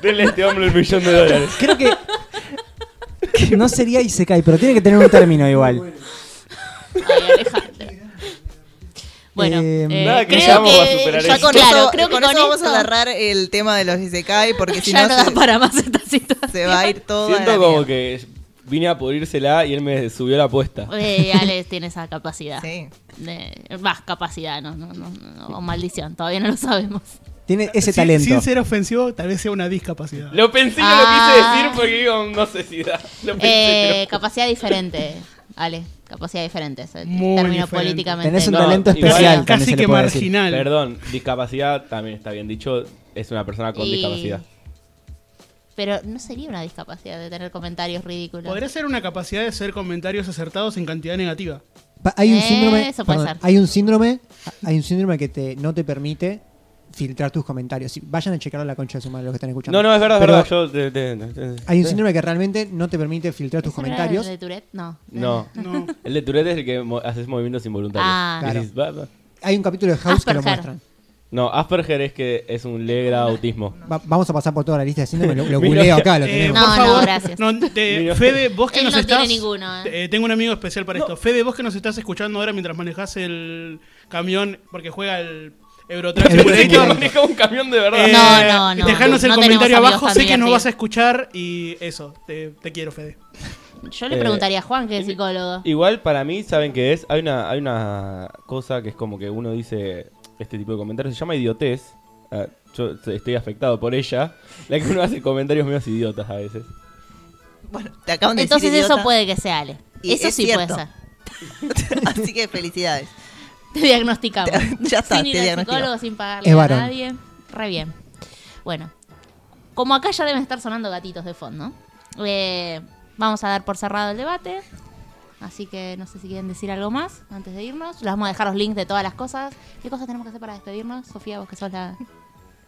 Denle a este hombre el millón de dólares. Creo que. No sería Isekai, pero tiene que tener un término igual. Ay, Alejandro. Bueno, Eh, eh, nada, que creo a que superar ya con, claro, creo que con eso vamos esto a agarrar el tema de los Isekai porque si ya no, no da se, para más esta situación. se va a ir todo. a Siento la como mierda. que vine a pudrírsela y él me subió la apuesta. Eh, Ale tiene esa capacidad. Sí. De- Más capacidad, no, no, no, no, o maldición, todavía no lo sabemos. Tiene ese Sin- talento. Sin ser ofensivo, tal vez sea una discapacidad. Lo pensé y no Ah. lo quise decir porque digo, no sé si da. Lo pensé, Eh, pero- capacidad diferente. Ale, capacidad diferente. término diferente. políticamente. Tenés un No, talento especial. Casi que decir. marginal. Perdón, discapacidad también está bien dicho. Es una persona con Y- discapacidad. Pero no sería una discapacidad de tener comentarios ridículos. Podría ser una capacidad de hacer comentarios acertados en cantidad negativa. Hay un síndrome. eso puede perdón, ser. hay un síndrome. Hay un síndrome que te, no te permite filtrar tus comentarios. Vayan a checar a la concha de su madre lo que están escuchando. No, no, es verdad, es verdad. Yo, Hay un síndrome que realmente no te permite filtrar tus ¿Eso no era comentarios. el de Tourette? No. No. No. El de Tourette es el que mo- haces movimientos involuntarios. Ah. Decís, "Va, va". Hay un capítulo de House que lo muestran. No, Asperger es que es un leve autismo. Va- vamos a pasar por toda la lista de síndromes. Lo, lo acá, lo Eh, tenemos. No, por no, favor, gracias. no, te-. Fede, vos que Él nos no estás. tiene ninguno, eh. eh, tengo un amigo especial para esto. Fede, vos que nos estás escuchando ahora mientras manejas el camión porque juega el Eurotrack Simulator. Maneja un camión de verdad. Eh, No, no, no. Dejanos el No comentario abajo. Sé que nos vas a escuchar y eso. Te, te quiero, Fede. Yo le Eh, preguntaría a Juan, que es psicólogo. Igual para mí, ¿saben qué es? Hay una, hay una cosa que es como que uno dice este tipo de comentarios, se llama idiotez. Ah, yo estoy afectado por ella. La que uno hace comentarios medio idiotas a veces. Bueno, te acaban de Entonces decir eso puede que sea Ale. Y Eso es sí cierto. puede ser. Así que felicidades. Te diagnosticamos. Ya está, sin te ir al diagnostico. psicólogo, sin pagarle Es a varón. nadie. Re bien. Bueno, como acá ya deben estar sonando gatitos de fondo, eh, vamos a dar por cerrado el debate. Así que no sé si quieren decir algo más antes de irnos. Les vamos a dejar los links de todas las cosas. ¿Qué cosas tenemos que hacer para despedirnos? Sofía, vos que sos la...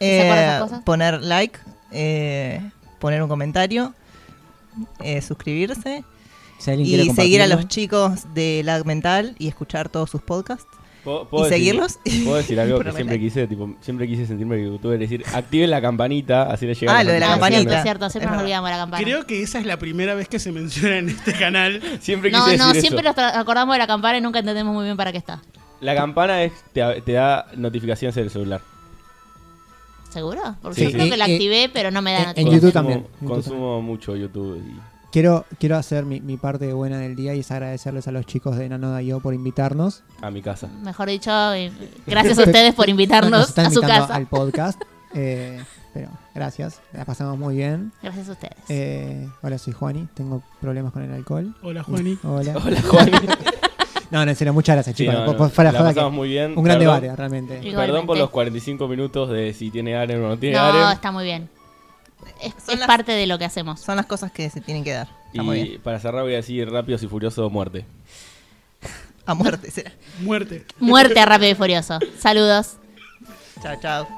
¿Se acuerdan esas Eh, cosas? poner like, eh, poner un comentario, eh, suscribirse Si y seguir a los chicos de Lag Mental y escuchar todos sus podcasts. ¿Puedo, ¿Y puedo decir- seguirlos? Puedo decir algo que siempre quise, tipo, siempre quise sentirme que youtuber, decir, activen la campanita, así le llega Ah, lo de la campanita. cierto, es cierto, siempre Es nos olvidamos de la campana. Creo que esa es la primera vez que se menciona en este canal. Siempre quise No, decir no, eso. siempre nos acordamos de la campana y nunca entendemos muy bien para qué está. La campana es, te, te da notificaciones en el celular. ¿Seguro? Porque Sí, yo creo sí. que la activé, pero no me da en- en notificación. YouTube Consumo- también, YouTube Consumo mucho YouTube. y- Quiero, quiero hacer mi, mi parte buena del día y es agradecerles a los chicos de Nano.io por invitarnos. a mi casa. Mejor dicho, eh, gracias a ustedes por invitarnos a su invitando casa. al podcast. Eh, pero gracias, la pasamos muy bien. Gracias a ustedes. Eh, hola, soy Juani, tengo problemas con el alcohol. Hola, Juani. Hola. Hola, Juan. No, no, en serio, muchas gracias, Sí, chicos. no, Por- no, por- fuera la joda que- pasamos muy bien. un gran Perdón- debate, realmente. Igualmente. Perdón por los 45 minutos de si tiene Aren o no tiene No, Aren. está muy bien. Es, Son es las- parte de lo que hacemos. Son las cosas que se tienen que dar. Está muy Y bien. para cerrar voy a decir Rápidos y Furioso muerte. A muerte será. Muerte. Muerte a Rápido y Furioso. Saludos. Chao, chao.